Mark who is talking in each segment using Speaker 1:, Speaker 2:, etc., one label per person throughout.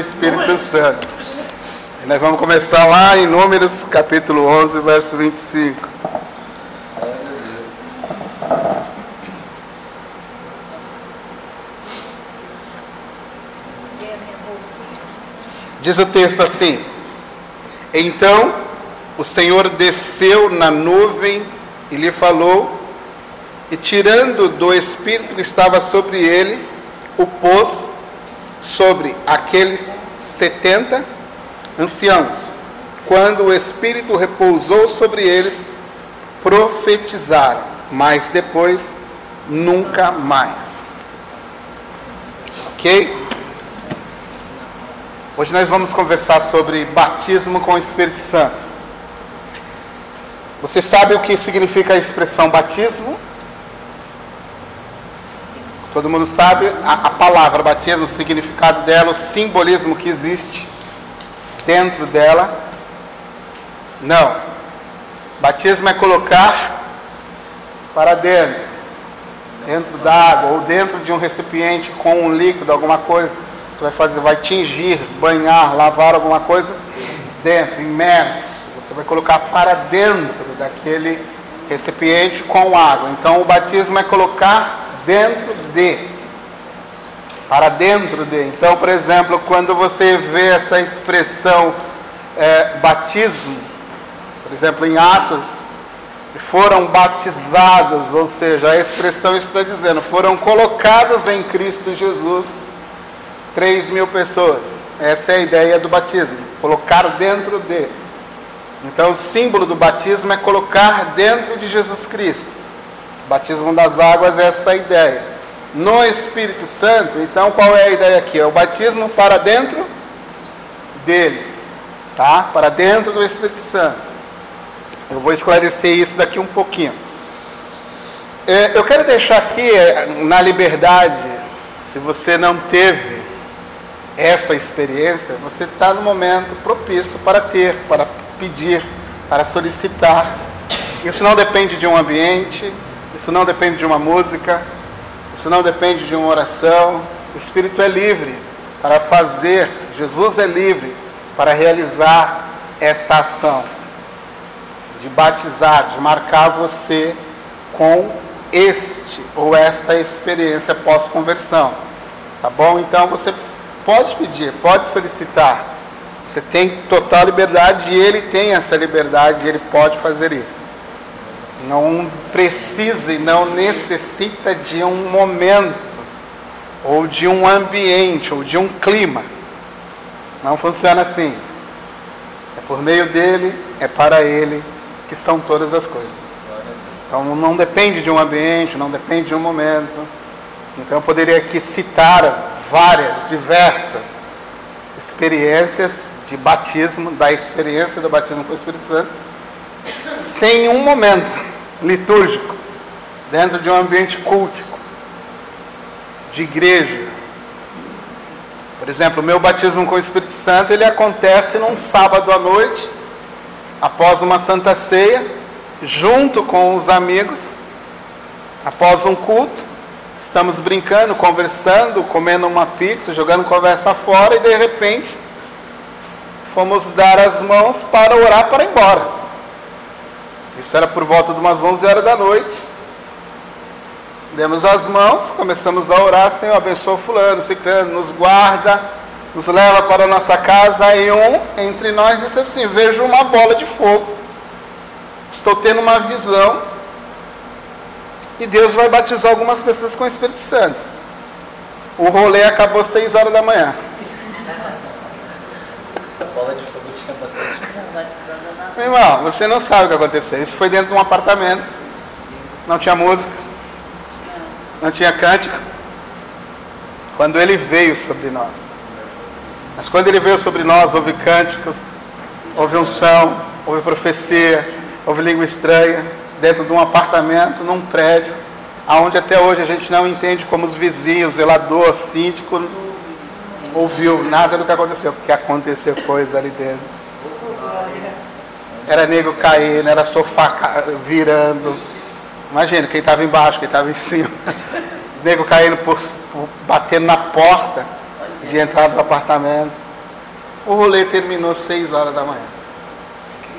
Speaker 1: Espírito Santo. Nós vamos começar lá em Números capítulo 11, verso 25. Diz o texto assim: Então o Senhor desceu na nuvem e lhe falou, e tirando do Espírito que estava sobre ele, o pôs sobre aqueles setenta anciãos. Quando o Espírito repousou sobre eles, profetizaram, mas depois nunca mais. Ok? Hoje nós vamos conversar sobre batismo com o Espírito Santo. Você sabe o que significa a expressão batismo? Todo mundo sabe a, a, palavra batismo, o significado dela, o simbolismo que existe dentro dela? Não. Batismo é colocar para dentro, dentro d'água ou dentro de um recipiente com um líquido, alguma coisa você vai fazer, vai tingir, banhar, lavar alguma coisa dentro, imerso. Você vai colocar para dentro daquele recipiente com água. Então o batismo é colocar dentro de. Para dentro de. Então, por exemplo, quando você vê essa expressão é, batismo, por exemplo, em Atos, foram batizados, ou seja, a expressão está dizendo, foram colocados em Cristo Jesus 3 mil pessoas. Essa é a ideia do batismo, colocar dentro de. Então, o símbolo do batismo é colocar dentro de Jesus Cristo. Batismo das águas é essa ideia. No Espírito Santo, então, qual é a ideia aqui? É o batismo para dentro dele, tá? Para dentro do Espírito Santo. Eu vou esclarecer isso daqui um pouquinho. É, eu quero deixar aqui é, na liberdade, se você não teve essa experiência, você está no momento propício para ter, para pedir, para solicitar. Isso não depende de um ambiente, isso não depende de uma música, isso não depende de uma oração. O Espírito é livre para fazer, Jesus é livre para realizar esta ação de batizar, de marcar você com este ou esta experiência pós-conversão. Tá bom? Então você Pode pedir, pode solicitar. Você tem total liberdade e ele tem essa liberdade e ele pode fazer isso. Não precisa e não necessita de um momento, ou de um ambiente, ou de um clima. Não funciona assim. É por meio dele, é para ele que são todas as coisas. Então não depende de um ambiente, não depende de um momento. Então eu poderia aqui citar várias, diversas experiências de batismo, da experiência do batismo com o Espírito Santo, sem um momento litúrgico, dentro de um ambiente cultico, de igreja. Por exemplo, o meu batismo com o Espírito Santo, ele acontece num sábado à noite, após uma santa ceia, junto com os amigos, após um culto, Estamos brincando, conversando, comendo uma pizza, jogando conversa fora e de repente fomos dar as mãos para orar para ir embora. Isso era por volta de umas 11 horas da noite. Demos as mãos, começamos a orar, Senhor, abençoa fulano, ciclano, nos guarda, nos leva para a nossa casa. E um entre nós disse assim: Vejo uma bola de fogo, estou tendo uma visão e Deus vai batizar algumas pessoas com o Espírito Santo. O rolê acabou às 6 horas da manhã.
Speaker 2: Essa bola de fogo tinha bastante.
Speaker 1: Irmão, você não sabe o que aconteceu. Isso foi dentro de um apartamento. Não tinha música. Não tinha cântico. Quando ele veio sobre nós. Mas quando ele veio sobre nós, houve cânticos, houve unção, houve profecia, houve língua estranha dentro de um apartamento, num prédio, aonde até hoje a gente não entende como os vizinhos, zelador, síndico, ouviu nada do que aconteceu, porque aconteceu coisa ali dentro. Era nego caindo, era sofá virando. Imagina, quem estava embaixo, quem estava em cima. nego caindo por, por, batendo na porta de entrada do apartamento. O rolê terminou 6 horas da manhã.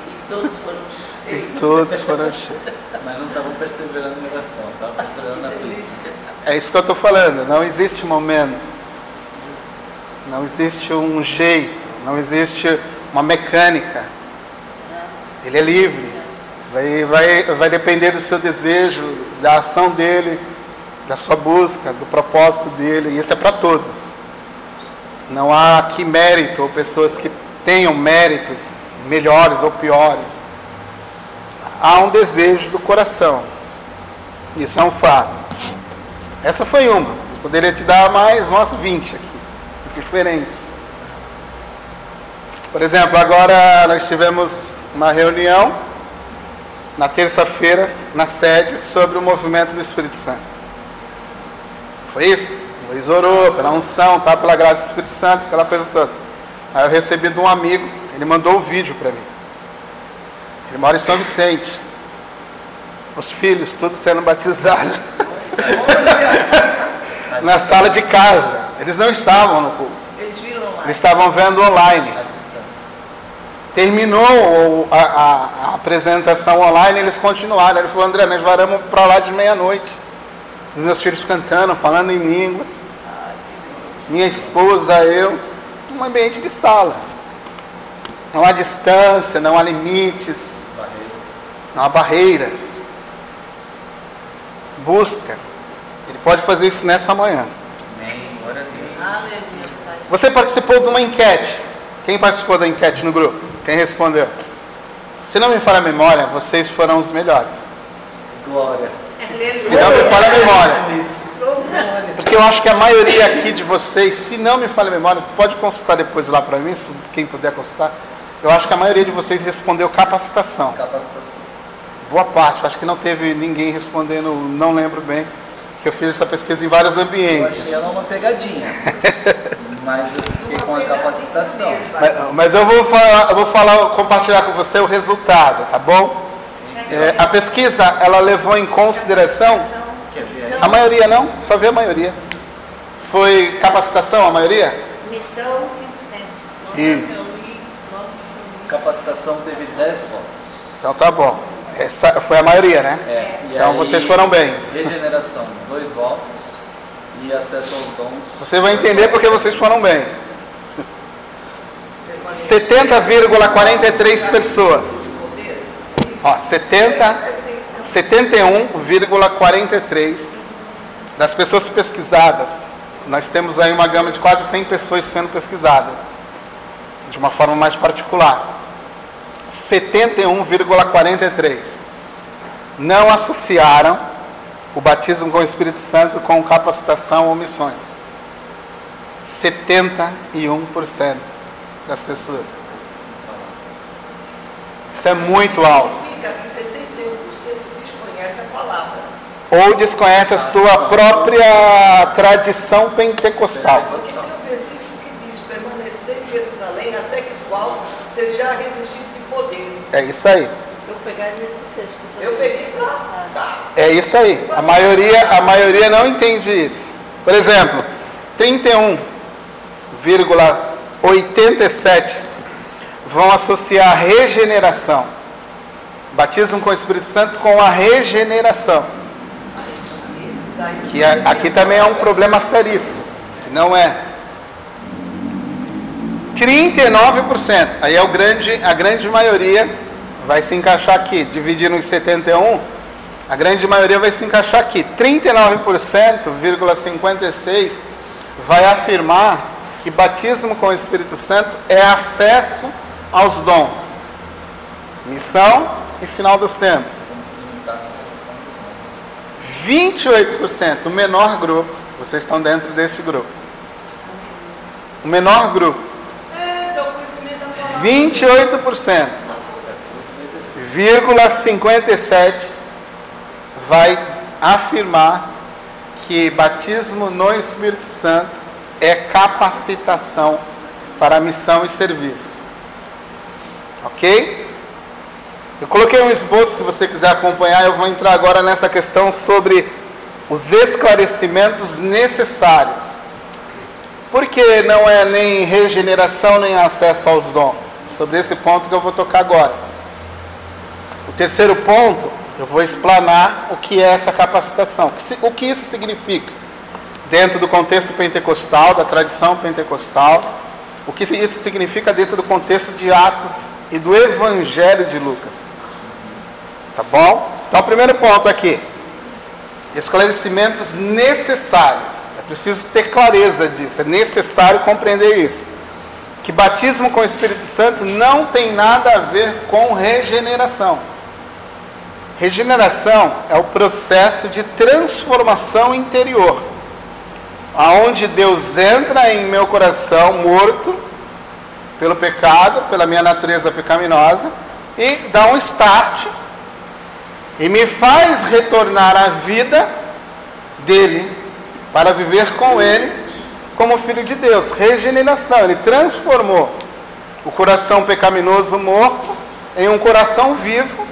Speaker 3: E todos foram cheios.
Speaker 1: Todos foram cheios.
Speaker 2: Mas não estavam perseverando em oração, estavam perseverando na
Speaker 3: delícia.
Speaker 1: É isso que eu estou falando. Não existe momento. Não existe um jeito. Não existe uma mecânica. Ele é livre. Vai, vai, vai depender do seu desejo, da ação dele, da sua busca, do propósito dele. E isso é para todos. Não há aqui mérito ou pessoas que tenham méritos melhores ou piores. Há um desejo do coração. Isso é um fato. Essa foi uma. Eu poderia te dar mais umas 20 aqui, diferentes. Por exemplo, agora nós tivemos uma reunião na terça-feira na sede sobre o movimento do Espírito Santo. Foi isso? Luiz orou pela unção, tá? pela graça do Espírito Santo, aquela coisa toda. Aí eu recebi de um amigo, ele mandou o vídeo para mim. Ele mora em São Vicente. Os filhos, todos sendo batizados na sala de casa. Eles não estavam no culto.
Speaker 3: Eles viram lá.
Speaker 1: Eles estavam vendo online. Terminou a, a- a apresentação online, eles continuaram. Ele falou, André, nós varamos para lá de meia-noite. Os meus filhos cantando, falando em línguas. Minha esposa, eu. Um ambiente de sala. Não há distância, não há limites,
Speaker 2: Barreiras.
Speaker 1: não há barreiras. Busca. Ele pode fazer isso nessa manhã.
Speaker 2: Amém. Glória a Deus.
Speaker 1: Você participou de uma enquete. Quem participou da enquete no grupo? Quem respondeu? Se não me falha a memória, vocês foram os melhores.
Speaker 2: Glória.
Speaker 1: Se não me falha a memória.
Speaker 3: Glória.
Speaker 1: Porque eu acho que a maioria aqui de vocês, se não me falha a memória, pode consultar depois lá para mim, se quem puder consultar. Eu acho que a maioria de vocês respondeu capacitação.
Speaker 2: Capacitação.
Speaker 1: Boa parte. Eu acho que não teve ninguém respondendo, não lembro bem, que eu fiz essa pesquisa em vários
Speaker 2: Eu achei
Speaker 1: ambientes.
Speaker 2: ela uma pegadinha. Mas eu fiquei com a capacitação.
Speaker 1: Mas, mas eu vou falar, eu vou falar, compartilhar com você o resultado, tá bom? É, a pesquisa, ela levou em consideração, a maioria não, só vi a maioria. Foi capacitação a maioria?
Speaker 4: Missão fim dos tempos.
Speaker 1: Isso.
Speaker 2: Capacitação teve 10 votos.
Speaker 1: Então tá bom. Essa foi a maioria, né?
Speaker 2: É,
Speaker 1: Então
Speaker 2: aí,
Speaker 1: vocês foram bem.
Speaker 2: Regeneração, dois votos. E acesso aos dons.
Speaker 1: Você vai entender porque vocês foram bem. 70,43 pessoas. Ó, 70, 71,43 das pessoas pesquisadas. Nós temos aí uma gama de quase 100 pessoas sendo pesquisadas, de uma forma mais particular. 71,43 não associaram o batismo com o Espírito Santo com capacitação ou missões. 71% das pessoas. Isso é muito alto.
Speaker 3: Significa que 71% desconhece a palavra.
Speaker 1: Ou desconhece a sua própria tradição pentecostal.
Speaker 3: Porque tem um versículo que diz: permanecer em Jerusalém até que qual seja revestido de poder.
Speaker 1: É isso aí.
Speaker 4: Eu pegaria esse texto.
Speaker 3: Eu peguei para.
Speaker 1: É isso aí. A maioria, a maioria não entende isso. Por exemplo, 31,87 vão associar a regeneração. Batismo com o Espírito Santo com a regeneração. Que aqui também é um problema seríssimo. Que não é. 39%. Aí é o grande, a grande maioria vai se encaixar aqui. Dividindo em 71, a grande maioria vai se encaixar aqui. 39,56 vai afirmar que batismo com o Espírito Santo é acesso aos dons. Missão e final dos tempos.
Speaker 2: Vamos se limitar à seleção dos
Speaker 1: 28%, o menor grupo, vocês estão dentro deste grupo. O menor grupo,
Speaker 3: É, então o conhecimento da palavra.
Speaker 1: 28%, vírgula 57 vai afirmar que batismo no Espírito Santo é capacitação para missão e serviço. Ok? Eu coloquei um esboço, se você quiser acompanhar, eu vou entrar agora nessa questão sobre os esclarecimentos necessários Por que não é nem regeneração nem acesso aos dons? Sobre esse ponto que eu vou tocar agora. O terceiro ponto, eu vou explanar o que é essa capacitação. O que isso significa? Dentro do contexto pentecostal, da tradição pentecostal, o que isso significa dentro do contexto de Atos e do Evangelho de Lucas. Tá bom? Então, o primeiro ponto aqui: esclarecimentos necessários. É preciso ter clareza disso, é necessário compreender isso. Que batismo com o Espírito Santo não tem nada a ver com regeneração. Regeneração é o processo de transformação interior, aonde Deus entra em meu coração morto pelo pecado, pela minha natureza pecaminosa, e dá um start e me faz retornar à vida dele para viver com ele como filho de Deus. Regeneração, ele transformou o coração pecaminoso morto em um coração vivo,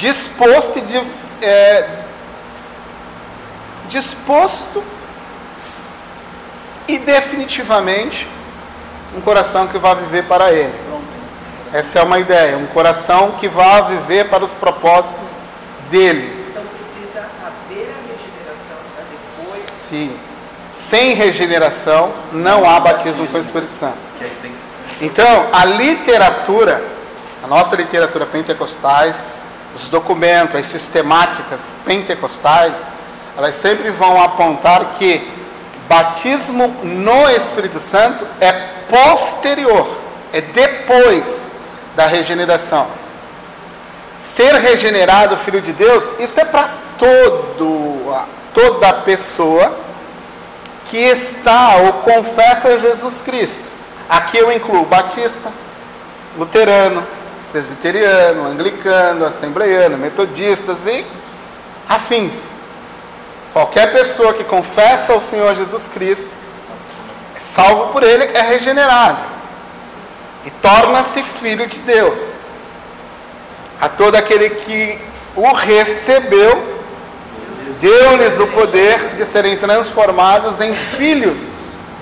Speaker 1: disposto e de, é, disposto e definitivamente um coração que vai viver para ele. Essa é uma ideia, um coração que vai viver para os propósitos dele.
Speaker 3: Então precisa haver a regeneração para depois.
Speaker 1: Sim. Sem regeneração não há batismo com o Espírito Santo. Então, a literatura, a nossa literatura pentecostais, os documentos, as sistemáticas pentecostais, elas sempre vão apontar que batismo no Espírito Santo é posterior, é depois da regeneração. Ser regenerado, filho de Deus, isso é para todo, toda pessoa que está ou confessa Jesus Cristo. Aqui eu incluo batista, luterano, presbiteriano, anglicano, assembleiano, metodistas e afins. Qualquer pessoa que confessa o Senhor Jesus Cristo, é salvo por Ele, é regenerado e torna-se filho de Deus. A todo aquele que o recebeu, deu-lhes o poder de serem transformados em filhos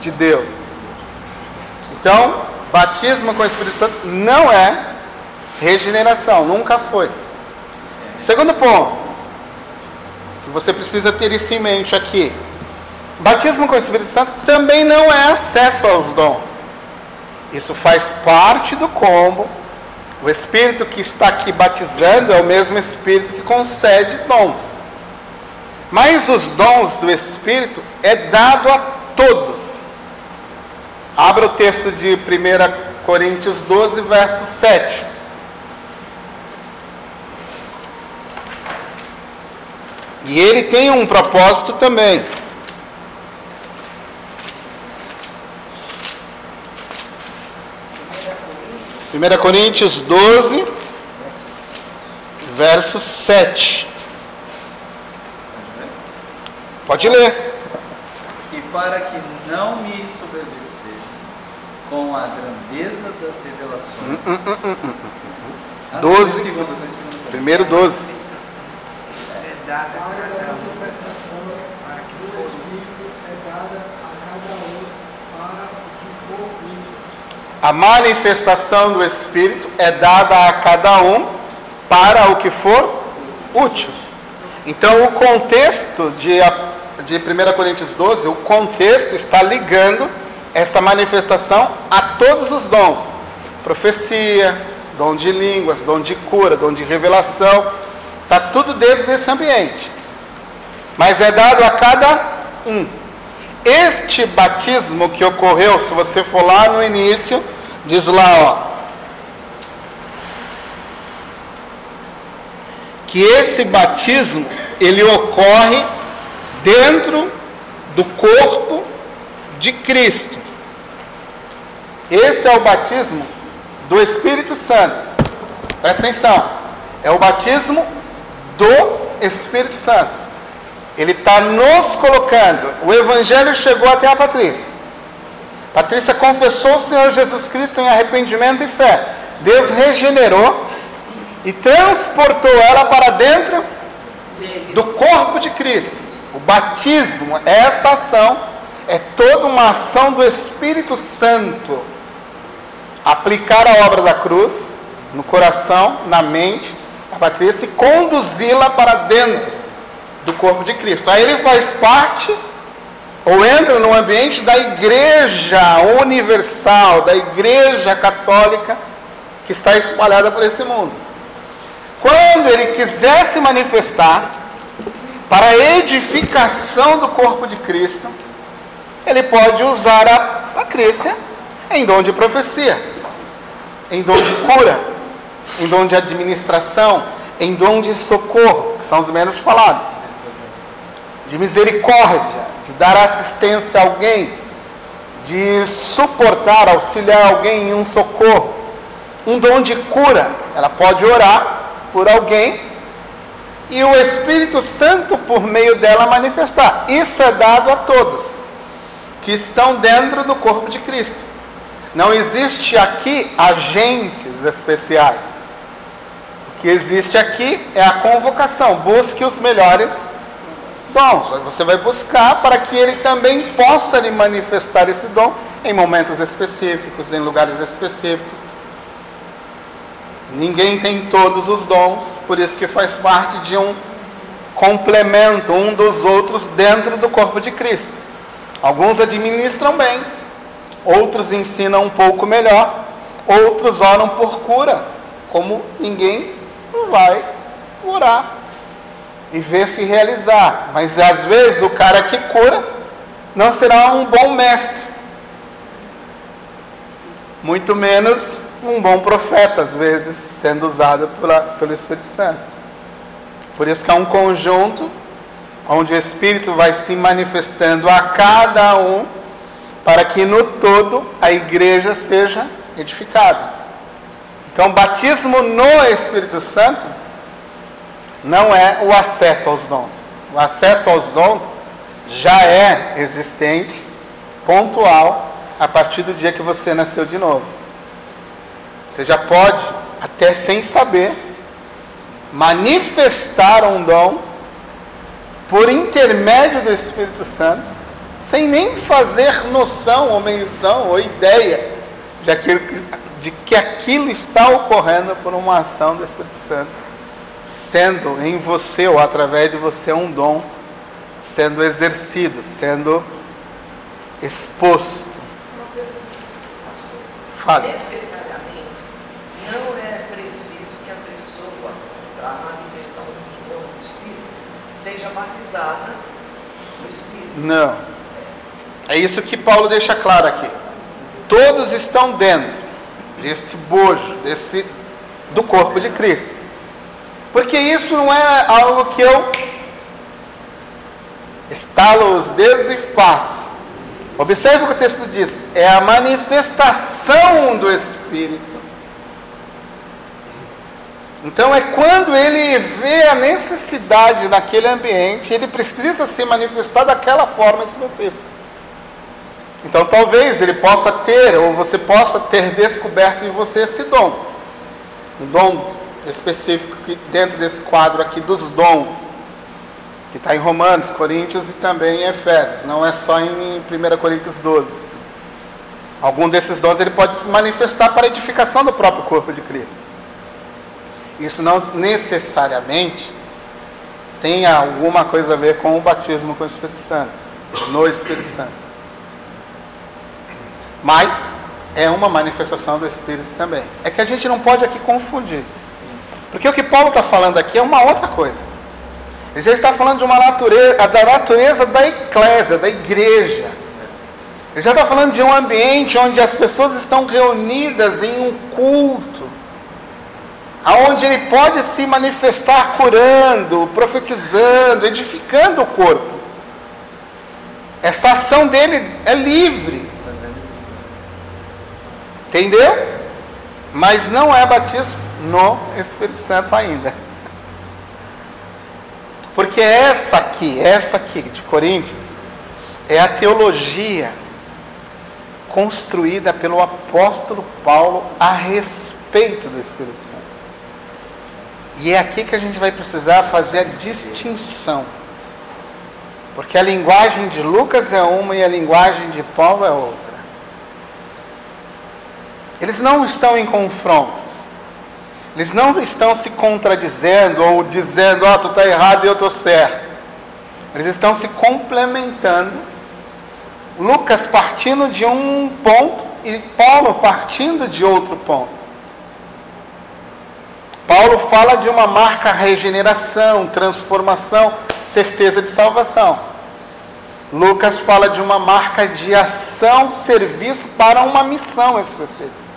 Speaker 1: de Deus. Então, batismo com o Espírito Santo não é regeneração, nunca foi. Segundo ponto, que você precisa ter isso em mente aqui. Batismo com o Espírito Santo também não é acesso aos dons. Isso faz parte do combo. O Espírito que está aqui batizando é o mesmo Espírito que concede dons. Mas os dons do Espírito é dado a todos. Abra o texto de 1 Coríntios 12, verso 7. E ele tem um propósito também. 1 Coríntios 12, verso 7. Pode ler.
Speaker 2: E para que não me ensoberbecesse com a grandeza das revelações. Ah, tô em
Speaker 1: Doze.
Speaker 2: segundo, tô em segundo.
Speaker 1: Primeiro 12.
Speaker 3: Dada a cada um
Speaker 5: manifestação
Speaker 3: para que
Speaker 5: do Espírito é dada a cada um para o que for útil.
Speaker 1: A manifestação do Espírito é dada a cada um para o que for útil. Então, o contexto de, de 1 Coríntios 12, o contexto está ligando essa manifestação a todos os dons: profecia, dom de línguas, dom de cura, dom de revelação. Está tudo dentro desse ambiente. Mas é dado a cada um. Este batismo que ocorreu, se você for lá no início, diz lá, ó, que esse batismo ele ocorre dentro do corpo de Cristo. Esse é o batismo do Espírito Santo. Presta atenção. É o batismo do Espírito Santo. Ele está nos colocando. O Evangelho chegou até a Patrícia. Patrícia confessou o Senhor Jesus Cristo em arrependimento e fé. Deus regenerou e transportou ela para dentro do corpo de Cristo. O batismo essa ação é toda uma ação do Espírito Santo aplicar a obra da cruz no coração, na mente Patrícia e conduzi-la para dentro do corpo de Cristo. Aí ele faz parte ou entra no ambiente da igreja universal, da igreja católica que está espalhada por esse mundo. Quando ele quiser se manifestar para a edificação do corpo de Cristo, ele pode usar a Patrícia em dom de profecia, em dom de cura, em dom de administração, em dom de socorro, que são os menos falados, de misericórdia, de dar assistência a alguém, de suportar, auxiliar alguém em um socorro, um dom de cura. Ela pode orar por alguém e o Espírito Santo, por meio dela, manifestar. Isso é dado a todos que estão dentro do corpo de Cristo. Não existe aqui agentes especiais. Que existe aqui é a convocação. Busque os melhores dons. Você vai buscar para que ele também possa lhe manifestar esse dom em momentos específicos, em lugares específicos. Ninguém tem todos os dons, por isso que faz parte de um complemento um dos outros dentro do corpo de Cristo. Alguns administram bens, outros ensinam um pouco melhor, outros oram por cura, como ninguém vai curar e ver se realizar. Mas às vezes o cara que cura não será um bom mestre, muito menos um bom profeta, às vezes, sendo usado pela, pelo Espírito Santo. Por isso que é um conjunto onde o Espírito vai se manifestando a cada um, para que no todo a igreja seja edificada. Então, batismo no Espírito Santo não é o acesso aos dons. O acesso aos dons já é existente, pontual, a partir do dia que você nasceu de novo. Você já pode, até sem saber, manifestar um dom por intermédio do Espírito Santo, sem nem fazer noção ou menção ou ideia de, aquilo que, de que aquilo está ocorrendo por uma ação do Espírito Santo, sendo em você ou através de você um dom sendo exercido, sendo exposto. Fale.
Speaker 3: Necessariamente, não é preciso que a pessoa, para manifestar um dom do Espírito, seja batizada no Espírito.
Speaker 1: Não. É isso que Paulo deixa claro aqui. Todos estão dentro deste bojo, desse do corpo de Cristo. Porque isso não é algo que eu estalo os dedos e faço. Observe o que o texto diz: é a manifestação do Espírito. Então é quando ele vê a necessidade naquele ambiente, ele precisa se manifestar daquela forma específica. Então talvez ele possa ter, ou você possa ter descoberto em você esse dom. Um dom específico que dentro desse quadro aqui dos dons, que está em Romanos, Coríntios e também em Efésios, não é só em 1 Coríntios 12. Algum desses dons ele pode se manifestar para a edificação do próprio corpo de Cristo. Isso não necessariamente tem alguma coisa a ver com o batismo com o Espírito Santo, no Espírito Santo. Mas é uma manifestação do Espírito também. É que a gente não pode aqui confundir. Porque o que Paulo está falando aqui é uma outra coisa. Ele já está falando de uma natureza, da natureza da eclésia, da igreja. Ele já está falando de um ambiente onde as pessoas estão reunidas em um culto, aonde ele pode se manifestar curando, profetizando, edificando o corpo. Essa ação dele é livre. Entendeu? Mas não é batismo no Espírito Santo ainda. Porque essa aqui, essa aqui de Coríntios, é a teologia construída pelo apóstolo Paulo a respeito do Espírito Santo. E é aqui que a gente vai precisar fazer a distinção. Porque a linguagem de Lucas é uma e a linguagem de Paulo é outra. Eles não estão em confrontos. Eles não estão se contradizendo ou dizendo, ó, oh, tu está errado e eu estou certo. Eles estão se complementando. Lucas partindo de um ponto e Paulo partindo de outro ponto. Paulo fala de uma marca regeneração, transformação, certeza de salvação. Lucas fala de uma marca de ação, serviço para uma missão específica.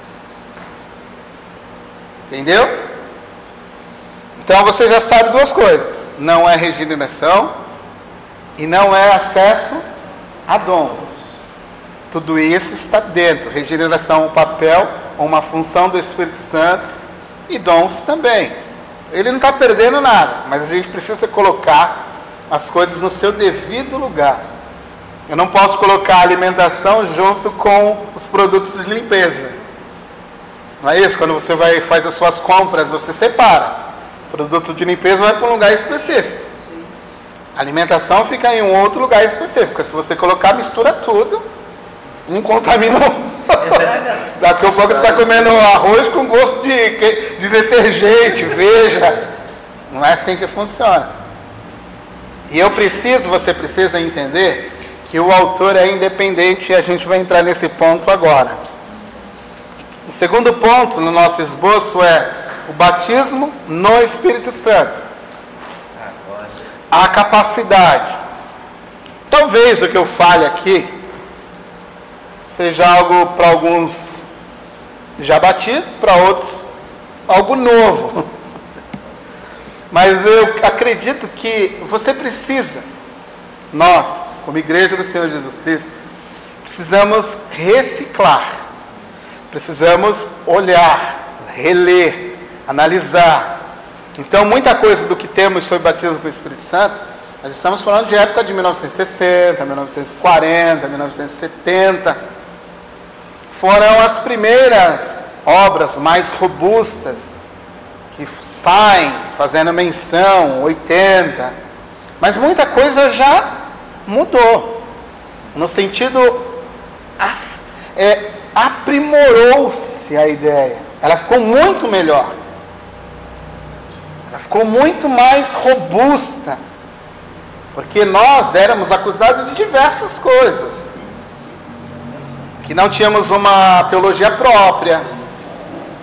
Speaker 1: Entendeu? Então você já sabe duas coisas: não é regeneração e não é acesso a dons. Tudo isso está dentro. Regeneração, um papel, uma função do Espírito Santo e dons também. Ele não está perdendo nada, mas a gente precisa colocar as coisas no seu devido lugar. Eu não posso colocar alimentação junto com os produtos de limpeza. Não é isso? Quando você vai faz as suas compras, você separa. O produto de limpeza vai para um lugar específico. A alimentação fica em um outro lugar específico. Se você colocar, mistura tudo, um contamina o Daqui a pouco você está comendo arroz com gosto de, de detergente, veja. Não é assim que funciona. E eu preciso, você precisa entender que o autor é independente e a gente vai entrar nesse ponto agora. O segundo ponto no nosso esboço é o batismo no Espírito Santo. A capacidade. Talvez o que eu fale aqui seja algo para alguns já batido, para outros algo novo. Mas eu acredito que você precisa, nós, como igreja do Senhor Jesus Cristo, precisamos reciclar Precisamos olhar, reler, analisar. Então, muita coisa do que temos sobre batismo com o Espírito Santo, nós estamos falando de época de 1960, 1940, 1970. Foram as primeiras obras mais robustas que saem fazendo menção, 80. Mas muita coisa já mudou. No sentido é, aprimorou-se a ideia. Ela ficou muito melhor. Ela ficou muito mais robusta. Porque nós éramos acusados de diversas coisas. Que não tínhamos uma teologia própria.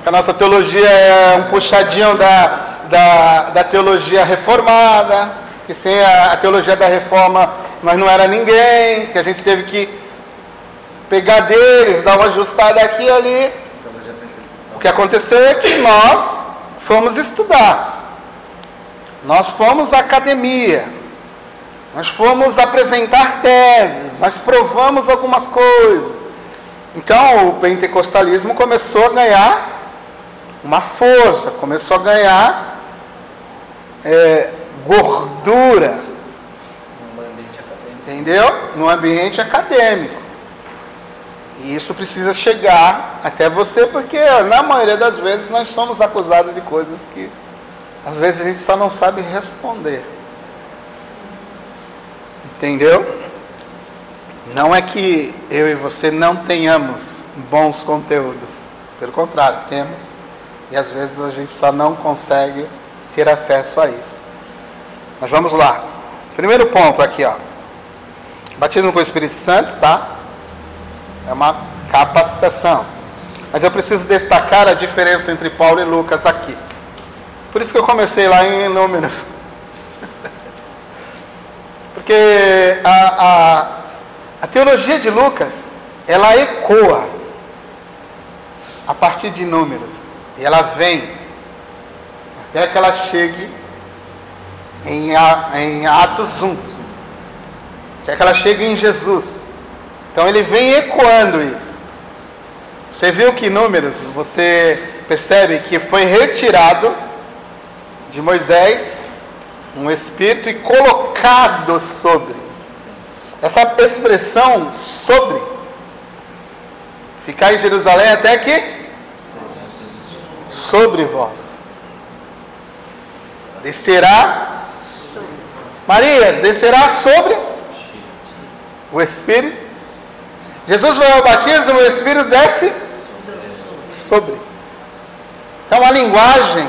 Speaker 1: Que a nossa teologia é um puxadinho da, da, da teologia reformada. Que sem a, a teologia da reforma nós não era ninguém. Que a gente teve que pegar deles, dar uma ajustada aqui e ali. O que aconteceu é que nós fomos estudar. Nós fomos à academia. Nós fomos apresentar teses, nós provamos algumas coisas. Então o pentecostalismo começou a ganhar uma força, começou a ganhar é, gordura. Entendeu? No ambiente acadêmico. E isso precisa chegar até você, porque na maioria das vezes nós somos acusados de coisas que às vezes a gente só não sabe responder. Entendeu? Não é que eu e você não tenhamos bons conteúdos. Pelo contrário, temos. E às vezes a gente só não consegue ter acesso a isso. Mas vamos lá. Primeiro ponto aqui, ó. Batismo com o Espírito Santo, tá? É uma capacitação. Mas eu preciso destacar a diferença entre Paulo e Lucas aqui. Por isso que eu comecei lá em Números. Porque a, a, a teologia de Lucas, ela ecoa a partir de Números. E ela vem até que ela chegue em, em Atos 1. Até que ela chegue em Jesus. Então ele vem ecoando isso. Você viu que números, você percebe que foi retirado de Moisés um espírito e colocado sobre. Essa expressão sobre ficar em Jerusalém até que sobre vós. Descerá Maria, descerá sobre O Espírito. Jesus vai ao batismo, o Espírito desce sobre. Então a linguagem,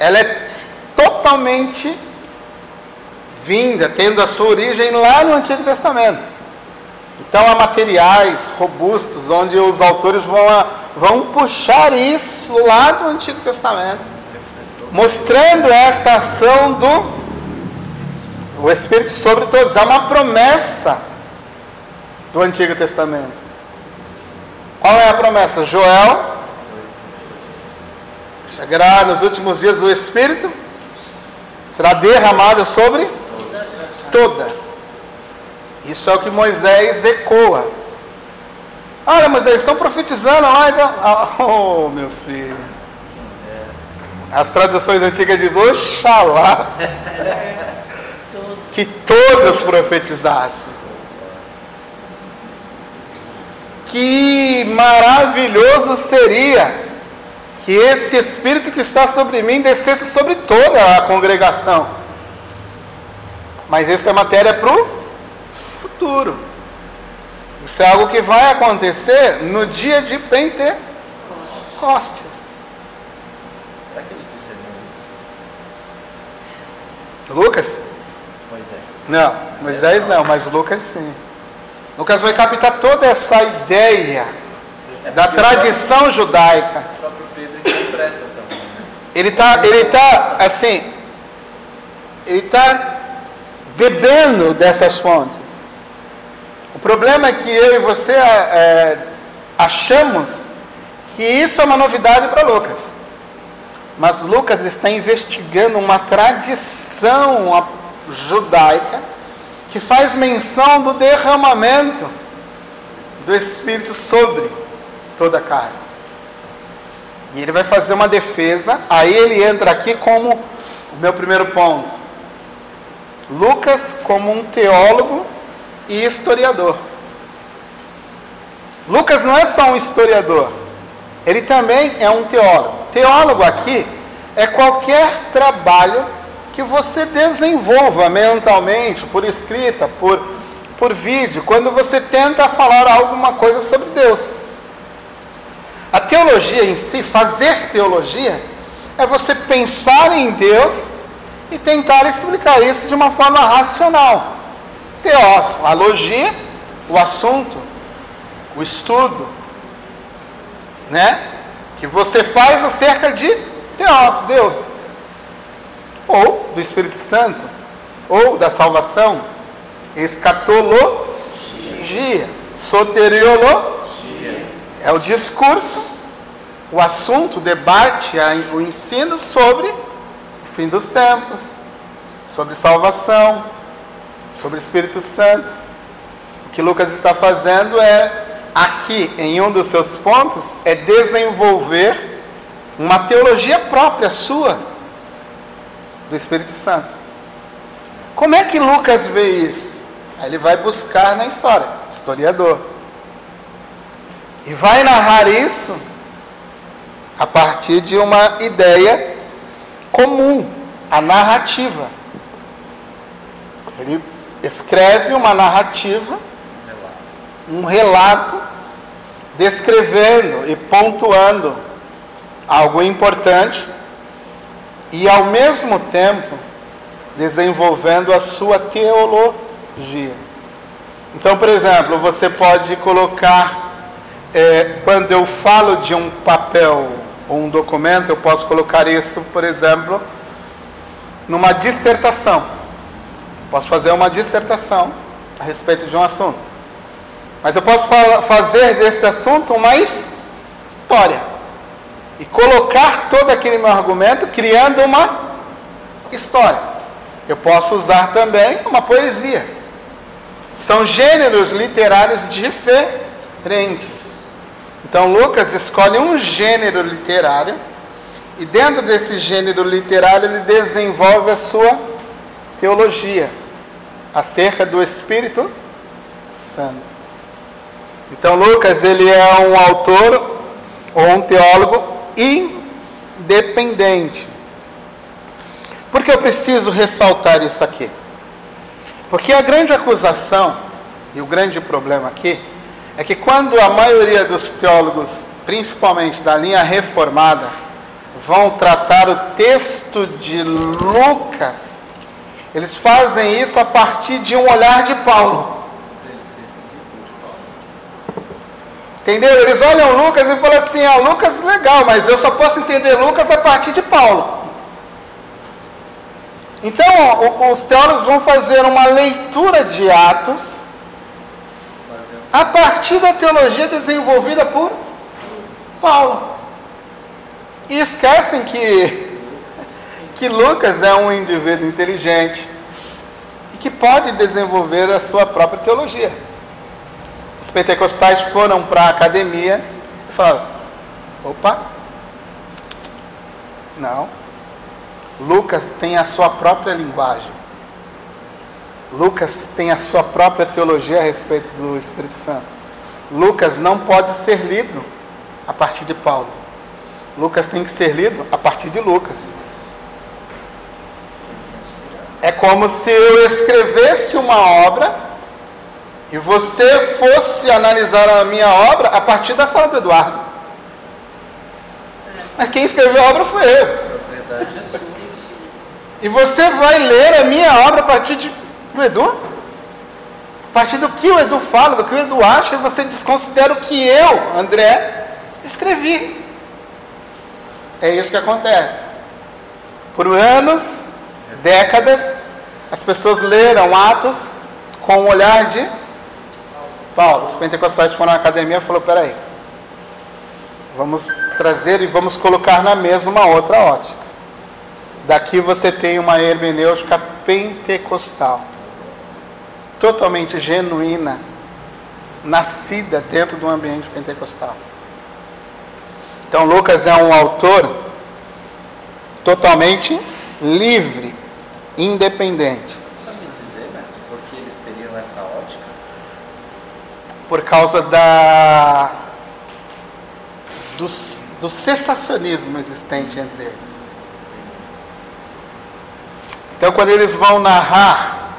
Speaker 1: ela é totalmente vinda, tendo a sua origem lá no Antigo Testamento. Então há materiais robustos onde os autores vão, a- vão puxar isso lá do Antigo Testamento, mostrando essa ação do o Espírito sobre todos. Há uma promessa do Antigo Testamento. Qual é a promessa? Joel. Chegará nos últimos dias o Espírito, será derramado sobre toda. Isso é o que Moisés ecoa. Olha, Moisés, estão profetizando lá. Então... Oh, meu filho. As traduções antigas dizem, Oxalá, que todos profetizassem. Que maravilhoso seria que esse Espírito que está sobre mim descesse sobre toda a congregação. Mas isso é matéria para o futuro. Isso é algo que vai acontecer no dia de Pentecostes.
Speaker 2: Será que ele discerniu isso?
Speaker 1: Lucas?
Speaker 2: Moisés.
Speaker 1: Não, Moisés não, mas Lucas sim. Lucas vai captar toda essa ideia
Speaker 2: É
Speaker 1: da tradição judaica.
Speaker 2: próprio- O próprio Pedro interpreta também, né?
Speaker 1: Ele está, ele tá, assim, ele está bebendo dessas fontes. O problema é que eu e você é, achamos que isso é uma novidade para Lucas. Mas Lucas está investigando uma tradição judaica que faz menção do derramamento do Espírito sobre toda a carne. E ele vai fazer uma defesa, aí ele entra aqui como o meu primeiro ponto. Lucas como um teólogo e historiador. Lucas não é só um historiador, ele também é um teólogo. Teólogo aqui é qualquer trabalho que você desenvolva mentalmente, por escrita, por, por vídeo, quando você tenta falar alguma coisa sobre Deus. A teologia em si, fazer teologia, é você pensar em Deus e tentar explicar isso de uma forma racional. Teós, a logia, o assunto, o estudo, né? Que você faz acerca de Teós, Deus, ou do Espírito Santo, ou da salvação, escatologia, soteriologia, é o discurso, o assunto, o debate, o ensino sobre o fim dos tempos, sobre salvação, sobre o Espírito Santo. O que Lucas está fazendo é, aqui, em um dos seus pontos, é desenvolver uma teologia própria sua do Espírito Santo. Como é que Lucas vê isso? Aí ele vai buscar na história, historiador. E vai narrar isso a partir de uma ideia comum, a narrativa. Ele escreve uma narrativa, um relato, descrevendo e pontuando algo importante e, ao mesmo tempo, desenvolvendo a sua teologia. Então, por exemplo, você pode colocar, eh, quando eu falo de um papel ou um documento, eu posso colocar isso, por exemplo, numa dissertação. Posso fazer uma dissertação a respeito de um assunto. Mas eu posso fa- fazer desse assunto uma história. E colocar todo aquele meu argumento criando uma história. Eu posso usar também uma poesia. São gêneros literários diferentes. Então Lucas escolhe um gênero literário e dentro desse gênero literário ele desenvolve a sua teologia acerca do Espírito Santo. Então Lucas ele é um autor ou um teólogo independente. Por que eu preciso ressaltar isso aqui? Porque a grande acusação E o grande problema aqui é que quando a maioria dos teólogos, principalmente da linha reformada, vão tratar o texto de Lucas, eles fazem isso a partir de um olhar de Paulo.
Speaker 2: Para ele ser discípulo de Paulo.
Speaker 1: Entendeu? Eles olham Lucas e falam assim: ah, Lucas legal, mas eu só posso entender Lucas a partir de Paulo. Então, os teólogos vão fazer uma leitura de Atos a partir da teologia desenvolvida por Paulo. E esquecem que, que Lucas é um indivíduo inteligente e que pode desenvolver a sua própria teologia. Os pentecostais foram para a academia e falaram: opa, não. Lucas tem a sua própria linguagem. Lucas tem a sua própria teologia a respeito do Espírito Santo. Lucas não pode ser lido a partir de Paulo. Lucas tem que ser lido a partir de Lucas. É como se eu escrevesse uma obra e você fosse analisar a minha obra a partir da fala do Eduardo. Mas quem escreveu a obra foi eu.
Speaker 2: propriedade é sua.
Speaker 1: E você vai ler a minha obra a partir de, do Edu? A partir do que o Edu fala, do que o Edu acha, e você desconsidera o que eu, André, escrevi. É isso que acontece. Por anos, décadas, as pessoas leram Atos com o olhar de Paulo. Os pentecostais foram na academia e falaram: peraí, vamos trazer e vamos colocar na mesa uma outra ótica. Daqui você tem uma hermenêutica pentecostal, totalmente genuína, nascida dentro do ambiente pentecostal. Então, Lucas é um autor totalmente livre, independente,
Speaker 2: Sabe me dizer, mestre, por que eles teriam essa ótica?
Speaker 1: Por causa da do, do cessacionismo existente entre eles. Então, quando eles vão narrar,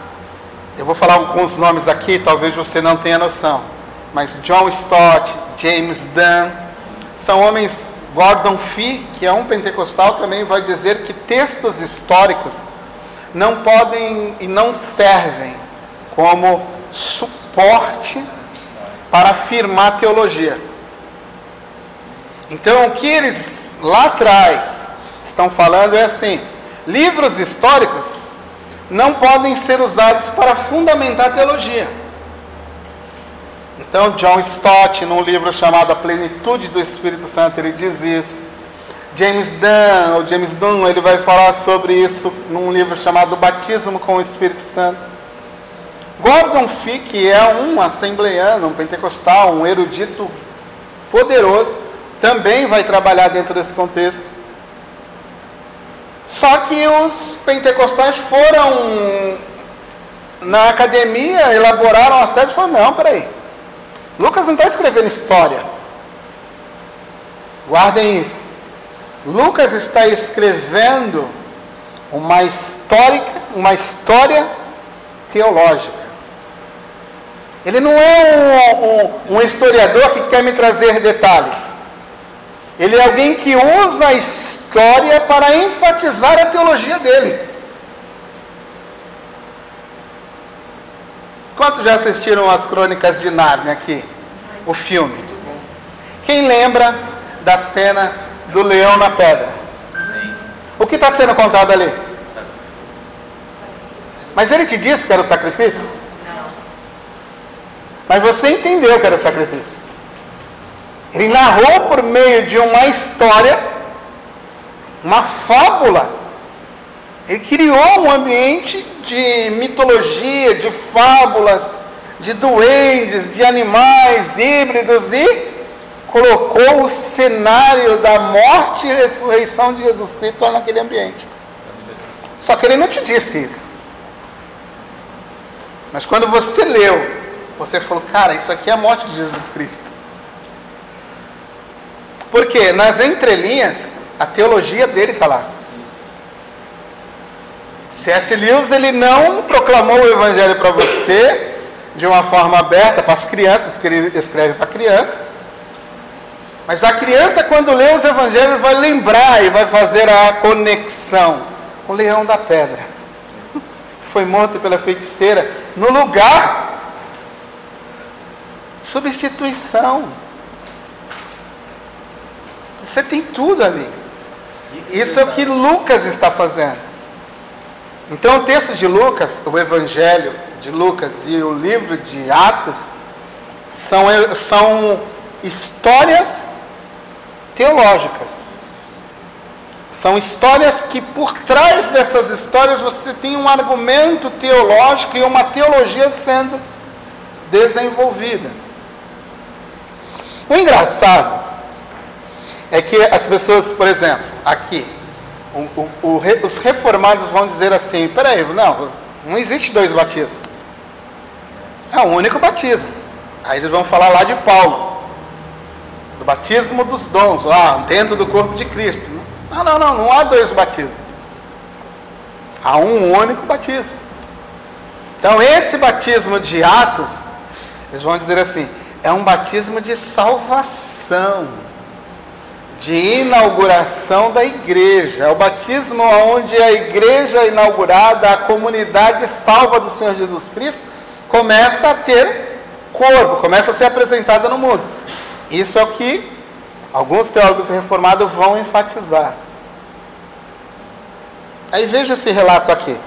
Speaker 1: eu vou falar alguns nomes aqui, talvez você não tenha noção, mas John Stott, James Dunn, são homens. Gordon Fee, que é um pentecostal, também vai dizer que textos históricos não podem e não servem como suporte para afirmar teologia. Então, o que eles lá atrás estão falando é assim: livros históricos não podem ser usados para fundamentar teologia. Então, John Stott, num livro chamado A Plenitude do Espírito Santo, ele diz isso. James Dunn, ou James Dunn, ele vai falar sobre isso num livro chamado Batismo com o Espírito Santo. Gordon Fee, que é um assembleiano, um pentecostal, um erudito poderoso, também vai trabalhar dentro desse contexto. Só que os pentecostais foram na academia, elaboraram as teses e falaram: não, peraí, Lucas não está escrevendo história. Guardem isso. Lucas está escrevendo uma histórica, uma história teológica. Ele não é um, um, um historiador que quer me trazer detalhes. Ele é alguém que usa a história para enfatizar a teologia dele. Quantos já assistiram as crônicas de Nárnia aqui? O filme. Quem lembra da cena do leão na pedra?
Speaker 2: Sim.
Speaker 1: O que está sendo contado ali? Mas ele te disse que era o sacrifício? Mas você entendeu que era sacrifício. Ele narrou por meio de uma história, uma fábula. Ele criou um ambiente de mitologia, de fábulas, de duendes, de animais híbridos e colocou o cenário da morte e ressurreição de Jesus Cristo naquele ambiente. Só que ele não te disse isso. Mas quando você leu, você falou, cara, isso aqui é a morte de Jesus Cristo. Porque nas entrelinhas, a teologia dele está lá. C.S. Lewis ele não proclamou o evangelho para você de uma forma aberta para as crianças, porque ele escreve para crianças. Mas a criança, quando lê os evangelhos, vai lembrar e vai fazer a conexão. O leão da pedra, que foi morto pela feiticeira, no lugar. Substituição. Você tem tudo ali. Isso é o que Lucas está fazendo. Então, o texto de Lucas, o Evangelho de Lucas e o livro de Atos, são, são histórias teológicas. São histórias que, por trás dessas histórias, você tem um argumento teológico e uma teologia sendo desenvolvida. O engraçado é que as pessoas, por exemplo, aqui, o, o, os reformados vão dizer assim: peraí, não, não existe dois batismos. É um único batismo. Aí eles vão falar lá de Paulo, do batismo dos dons, lá dentro do corpo de Cristo. Não, não, não, não há dois batismos. Há um único batismo. Então, esse batismo de Atos, eles vão dizer assim: é um batismo de salvação de inauguração da igreja. É o batismo onde a igreja inaugurada, a comunidade salva do Senhor Jesus Cristo, começa a ter corpo, começa a ser apresentada no mundo. Isso é o que alguns teólogos reformados vão enfatizar. Aí veja esse relato aqui.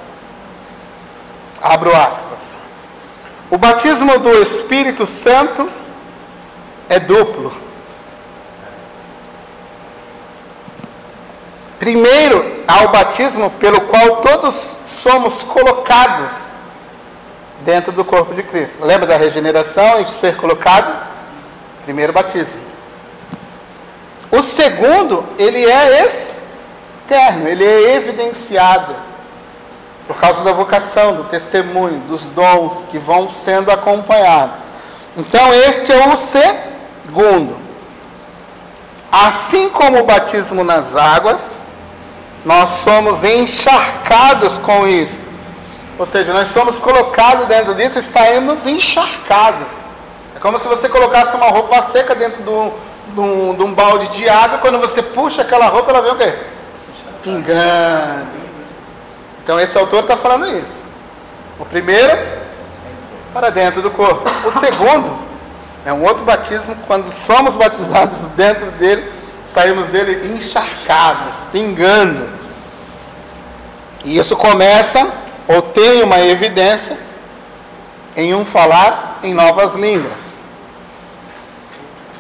Speaker 1: Abro aspas. O batismo do Espírito Santo é duplo. Primeiro, há o batismo pelo qual todos somos colocados dentro do corpo de Cristo. Lembra da regeneração e ser colocado? Primeiro batismo. O segundo, ele é externo, ele é evidenciado por causa da vocação, do testemunho, dos dons que vão sendo acompanhados. Então, este é o segundo. Assim como o batismo nas águas, nós somos encharcados com isso. Ou seja, nós somos colocados dentro disso e saímos encharcados. É como se você colocasse uma roupa seca dentro de um, de um, de um balde de água, quando você puxa aquela roupa, ela vem o quê? Pingando. Então esse autor está falando isso. O primeiro, para dentro do corpo. O segundo, é um outro batismo, quando somos batizados dentro dele, saímos dele encharcados, pingando. E isso começa, ou tem uma evidência, em um falar em novas línguas.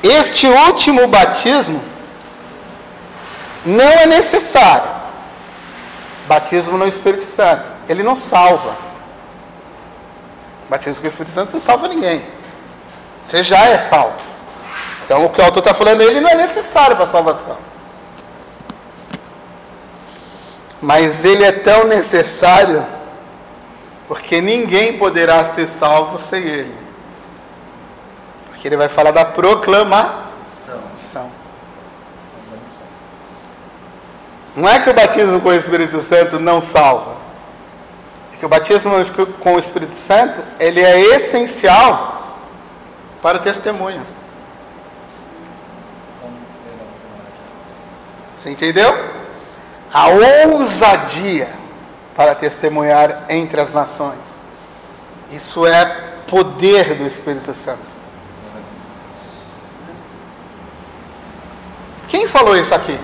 Speaker 1: Este último batismo não é necessário. Batismo no Espírito Santo. Ele não salva. Batismo com o Espírito Santo não salva ninguém. Você já é salvo. Então o que o autor está falando, ele não é necessário para a salvação. Mas ele é tão necessário porque ninguém poderá ser salvo sem ele. Porque ele vai falar da proclamação. Não é que o batismo com o Espírito Santo não salva. É que o batismo com o Espírito Santo, ele é essencial para o testemunho. Você entendeu? A ousadia para testemunhar entre as nações. Isso é poder do Espírito Santo. Quem falou isso aqui?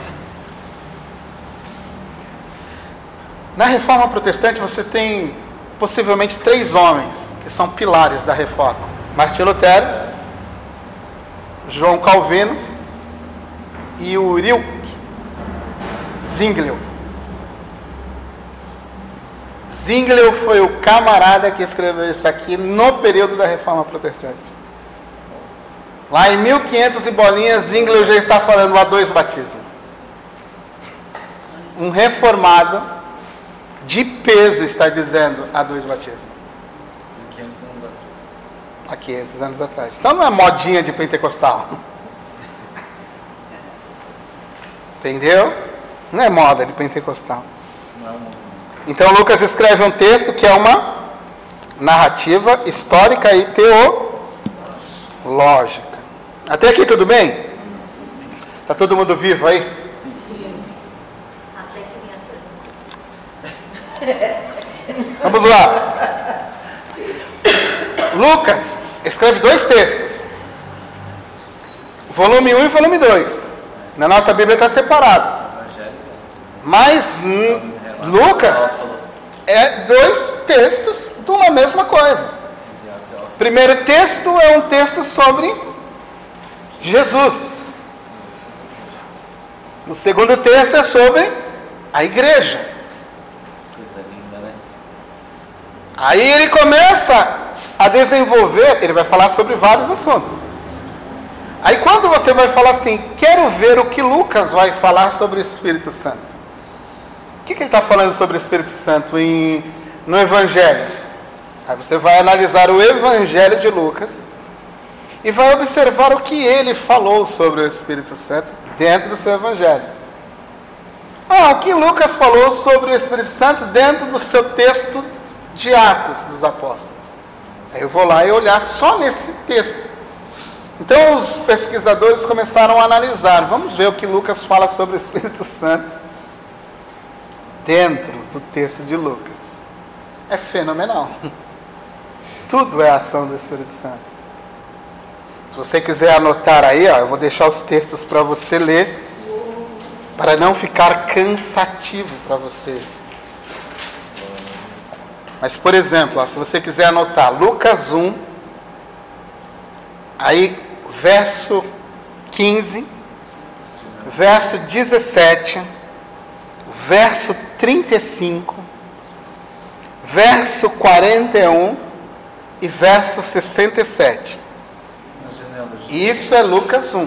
Speaker 1: Na reforma protestante você tem possivelmente três homens que são pilares da reforma: Martinho Lutero, João Calvino e o Rilke Zwinglio. Zwinglio foi o camarada que escreveu isso aqui no período da Reforma Protestante. Lá em 1500 e bolinhas, Zwinglio já está falando há dois batismos. Um reformado de peso está dizendo há dois batismos.
Speaker 2: 500 anos atrás.
Speaker 1: Há 500 anos atrás. Então não é modinha de pentecostal. Entendeu? Não é moda de pentecostal. Então Lucas escreve um texto que é uma narrativa, histórica e teológica. Até aqui tudo bem? Tá todo mundo vivo aí? Vamos lá. Lucas escreve dois textos. Volume 1 e volume 2. Na nossa Bíblia está separado. Mas Lucas é dois textos de uma mesma coisa. Primeiro texto é um texto sobre Jesus. O segundo texto é sobre a igreja.
Speaker 2: Coisa linda, né?
Speaker 1: Aí ele começa a desenvolver, ele vai falar sobre vários assuntos. Aí quando você vai falar assim, quero ver o que Lucas vai falar sobre o Espírito Santo. O que, que ele está falando sobre o Espírito Santo em, no Evangelho? Aí você vai analisar o Evangelho de Lucas e vai observar o que ele falou sobre o Espírito Santo dentro do seu Evangelho. Ah, o que Lucas falou sobre o Espírito Santo dentro do seu texto de Atos dos Apóstolos. Eu vou lá e olhar só nesse texto. Então os pesquisadores começaram a analisar. Vamos ver o que Lucas fala sobre o Espírito Santo dentro do texto de Lucas. É fenomenal. Tudo é ação do Espírito Santo. Se você quiser anotar aí, ó, eu vou deixar os textos para você ler, para não ficar cansativo para você. Mas, por exemplo, ó, se você quiser anotar Lucas 1, aí verso 15, verso 17, verso 35, verso 41 e verso 67.
Speaker 2: Na genealogia.
Speaker 1: Isso é Lucas 1.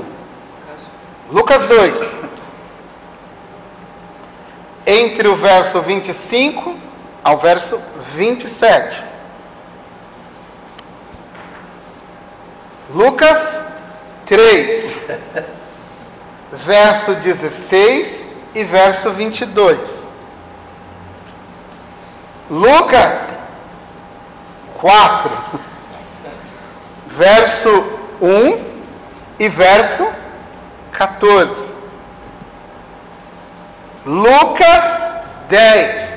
Speaker 1: Lucas 2. Entre o verso 25 ao verso 27. Lucas 3. Verso 16 e verso 22. Lucas 4. Verso 1 e verso 14. Lucas 10,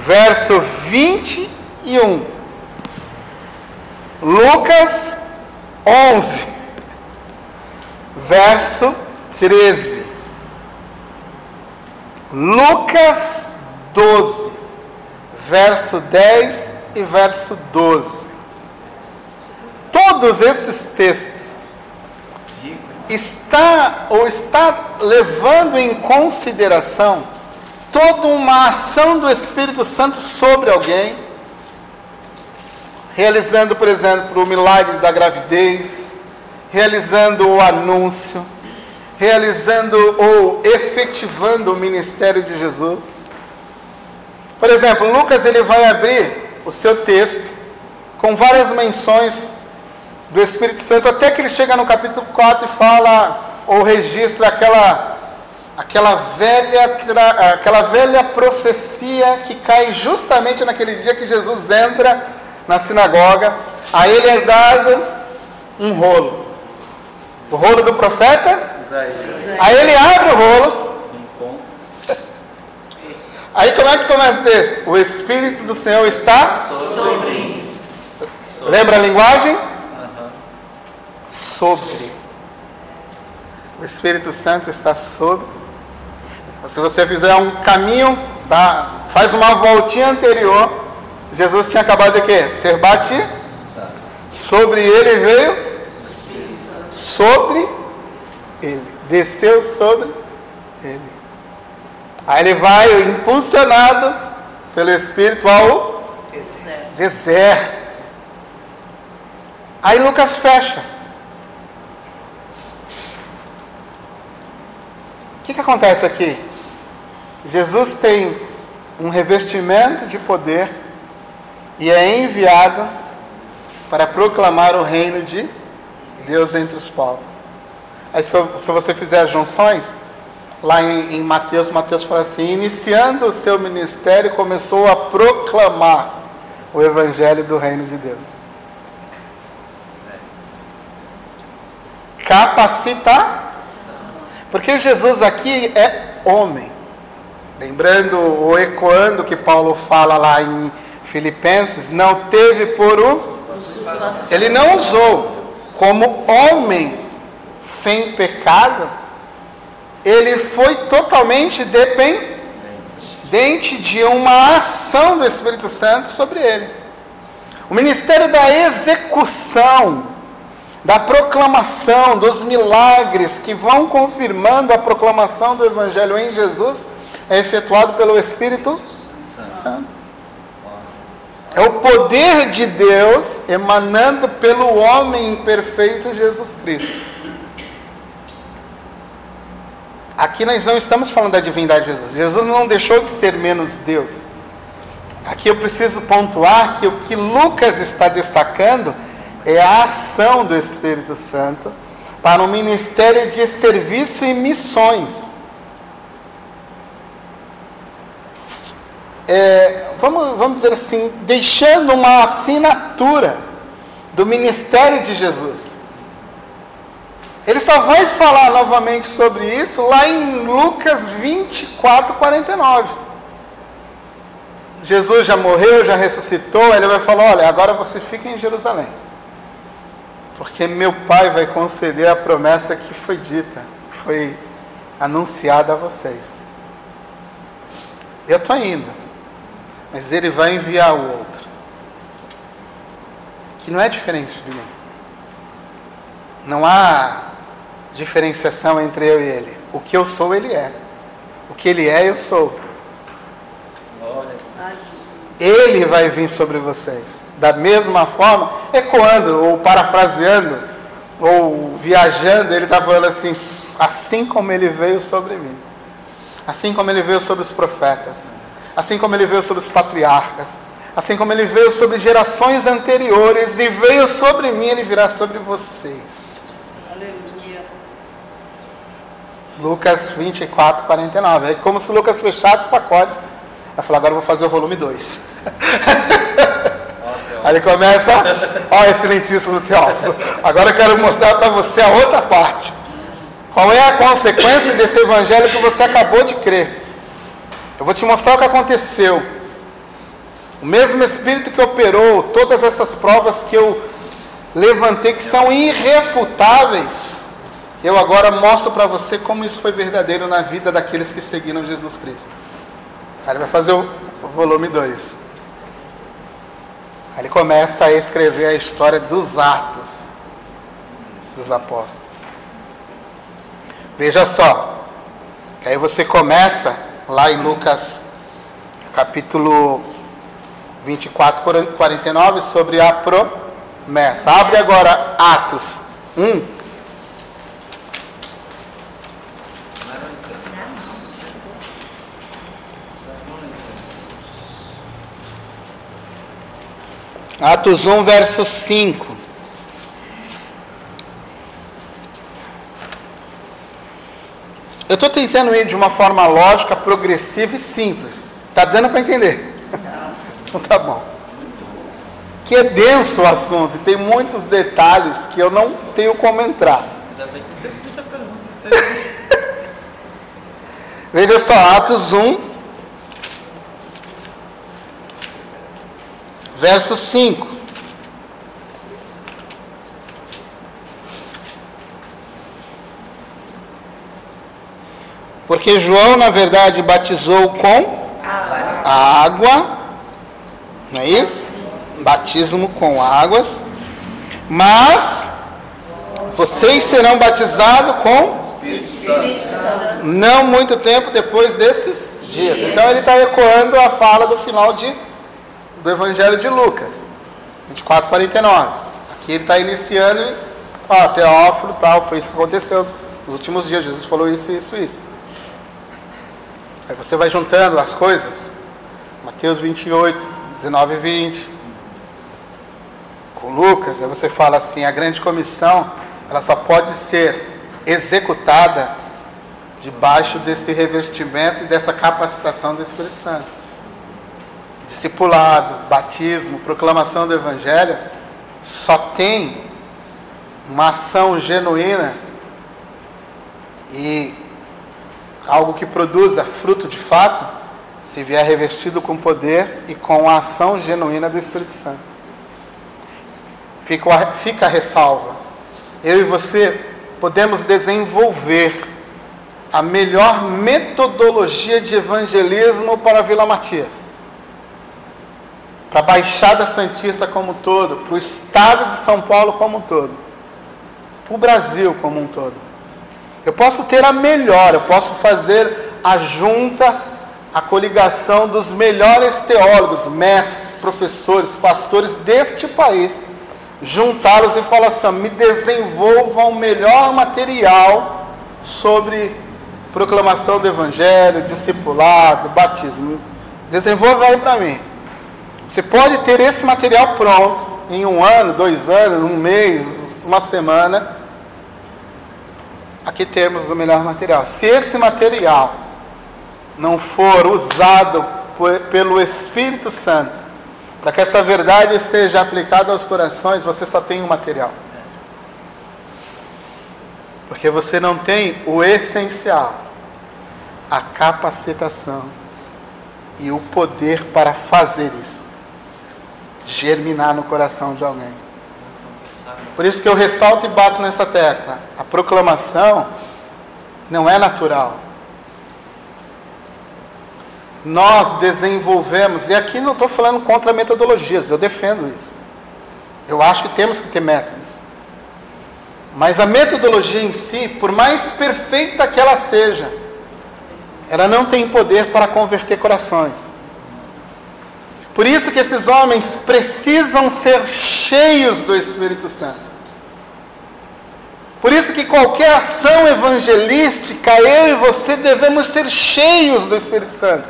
Speaker 1: verso 21. Lucas 11, verso 13. Lucas 12, verso 10 e verso 12. Todos esses textos está ou está levando em consideração toda uma ação do Espírito Santo sobre alguém, realizando, por exemplo, o milagre da gravidez, realizando o anúncio, realizando ou efetivando o ministério de Jesus. Por exemplo, Lucas ele vai abrir o seu texto com várias menções do Espírito Santo, até que ele chega no capítulo 4 e fala ou registra aquela aquela velha aquela velha profecia que cai justamente naquele dia que Jesus entra na sinagoga, a ele é dado um rolo. O rolo do profeta, aí ele abre o rolo, aí como é que começa o texto? O Espírito do Senhor está
Speaker 3: Sobre
Speaker 1: Lembra a linguagem? Sobre. O Espírito Santo está sobre. Se você fizer um caminho, tá, faz uma voltinha anterior, Jesus tinha acabado de quê? Ser batido. Sobre ele veio. Sobre ele. Desceu sobre ele. Aí ele vai impulsionado pelo Espírito ao
Speaker 3: Certo.
Speaker 1: deserto. Aí Lucas fecha. O que, que acontece aqui? Jesus tem um revestimento de poder e é enviado para proclamar o reino de Deus entre os povos. Aí, se, se você fizer as junções, lá em, em Mateus, Mateus fala assim: iniciando o seu ministério, começou a proclamar o evangelho do reino de Deus. Capacitar. Porque Jesus aqui é homem. Lembrando ou ecoando que Paulo fala lá em Filipenses, não teve por o. Ele não usou como homem sem pecado, ele foi totalmente dependente de uma ação do Espírito Santo sobre ele. O ministério da execução, da proclamação, dos milagres que vão confirmando a proclamação do Evangelho em Jesus é efetuado pelo Espírito Santo. É o poder de Deus emanando pelo homem imperfeito Jesus Cristo. Aqui nós não estamos falando da divindade de Jesus. Jesus não deixou de ser menos Deus. Aqui eu preciso pontuar que o que Lucas está destacando é a ação do Espírito Santo para um ministério de serviço e missões. É, vamos, vamos dizer assim, deixando uma assinatura do ministério de Jesus. Ele só vai falar novamente sobre isso lá em Lucas 24, 49. Jesus já morreu, já ressuscitou, ele vai falar: olha, agora você fica em Jerusalém, porque meu Pai vai conceder a promessa que foi dita, que foi anunciada a vocês. Eu estou indo, mas ele vai enviar o outro, que não é diferente de mim. Não há diferenciação entre eu e ele. O que eu sou, ele é. O que ele é, eu sou. Ele vai vir sobre vocês. Da mesma forma, ecoando ou parafraseando ou viajando, ele está falando assim: assim como ele veio sobre mim, assim como ele veio sobre os profetas, assim como ele veio sobre os patriarcas, assim como ele veio sobre gerações anteriores e veio sobre mim, ele virá sobre vocês.
Speaker 3: Aleluia.
Speaker 1: Lucas 24, 49. É como se Lucas fechasse o pacote. Vai falar, agora eu vou fazer o volume 2. Aí ele começa, ó, excelentíssimo Teófilo. Agora eu quero mostrar para você a outra parte. Qual é a consequência desse evangelho que você acabou de crer? Eu vou te mostrar o que aconteceu. O mesmo Espírito que operou todas essas provas que eu levantei, que são irrefutáveis, eu agora mostro para você como isso foi verdadeiro na vida daqueles que seguiram Jesus Cristo. Aí ele vai fazer o, volume 2. Aí ele começa a escrever a história dos atos dos apóstolos. Veja só, que aí você começa lá em Lucas capítulo 24, 49, sobre a promessa. Abre agora Atos 1. Atos 1, verso 5. Eu estou tentando ir de uma forma lógica, progressiva e simples. Tá dando para entender? Então tá bom. Que é denso o assunto e tem muitos detalhes que eu não tenho como entrar. Veja só, Atos 1, verso 5. Porque João, na verdade, batizou com água, não é isso? Batismo com águas, mas vocês serão batizados com não muito tempo depois desses dias. Então ele está ecoando a fala do final de, do Evangelho de Lucas, 24, 49. Aqui ele está iniciando, ó, Teófilo, tal, foi isso que aconteceu nos últimos dias. Jesus falou isso, isso, isso. Aí você vai juntando as coisas, Mateus 28, 19 e 20, com Lucas, aí você fala assim, a grande comissão, ela só pode ser executada debaixo desse revestimento e dessa capacitação do Espírito Santo. discipulado, batismo, proclamação do Evangelho, só tem uma ação genuína e algo que produza fruto de fato, se vier revestido com poder e com a ação genuína do Espírito Santo. Fica, fica a ressalva. Eu e você podemos desenvolver a melhor metodologia de evangelismo para Vila Matias, para a Baixada Santista como um todo, para o estado de São Paulo como um todo, para o Brasil como um todo. Eu posso ter a melhor, eu posso fazer a junta, a coligação dos melhores teólogos, mestres, professores, pastores deste país, juntá-los e falar assim: me desenvolvam o melhor material sobre proclamação do Evangelho, discipulado, batismo. Desenvolva aí para mim. Você pode ter esse material pronto em um ano, dois anos, um mês, uma semana. Aqui temos o melhor material. Se esse material não for usado pelo Espírito Santo, para que essa verdade seja aplicada aos corações, você só tem um material. Porque você não tem o essencial, a capacitação e o poder para fazer isso germinar no coração de alguém. Por isso que eu ressalto e bato nessa tecla. A proclamação não é natural. Nós desenvolvemos, e aqui não estou falando contra metodologias, eu defendo isso. Eu acho que temos que ter métodos. Mas a metodologia em si, por mais perfeita que ela seja, ela não tem poder para converter corações. Por isso que esses homens precisam ser cheios do Espírito Santo. Por isso que qualquer ação evangelística, eu e você devemos ser cheios do Espírito Santo.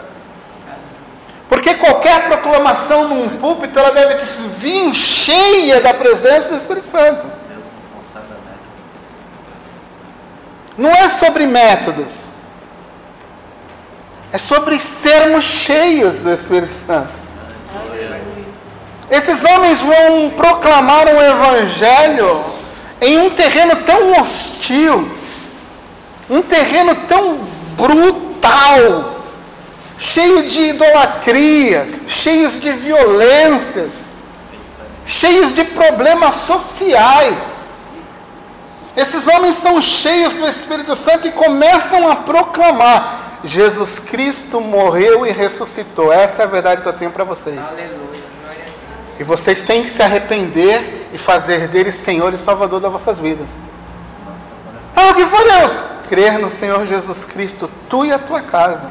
Speaker 1: Porque qualquer proclamação num púlpito, ela deve vir cheia da presença do Espírito Santo.
Speaker 2: Não
Speaker 1: é sobre métodos. É sobre sermos cheios do Espírito Santo. Esses homens vão proclamar um evangelho em um terreno tão hostil, um terreno tão brutal, cheio de idolatrias, cheios de violências, cheios de problemas sociais. Esses homens são cheios do Espírito Santo e começam a proclamar: Jesus Cristo morreu e ressuscitou. Essa é a verdade que eu tenho para vocês.
Speaker 3: Aleluia.
Speaker 1: E vocês têm que se arrepender e fazer dele Senhor e Salvador das vossas vidas. Ah, o que for Deus? Crer no Senhor Jesus Cristo, tu e a tua casa.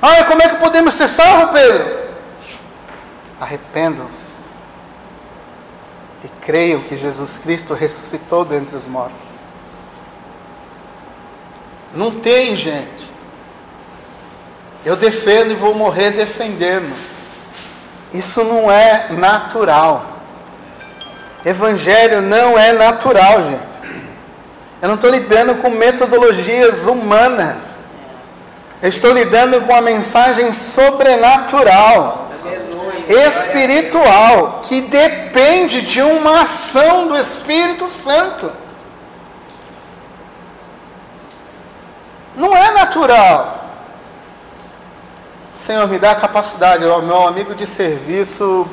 Speaker 1: Ah, como é que podemos ser salvos, Pedro? Arrependam-se e creiam que Jesus Cristo ressuscitou dentre os mortos. Não tem, gente. Eu defendo e vou morrer defendendo. Isso não é natural. Evangelho não é natural, gente. Eu não estou lidando com metodologias humanas. Eu estou lidando com a mensagem sobrenatural, espiritual, que depende de uma ação do Espírito Santo. Não é natural. Senhor, me dá a capacidade, meu amigo de serviço,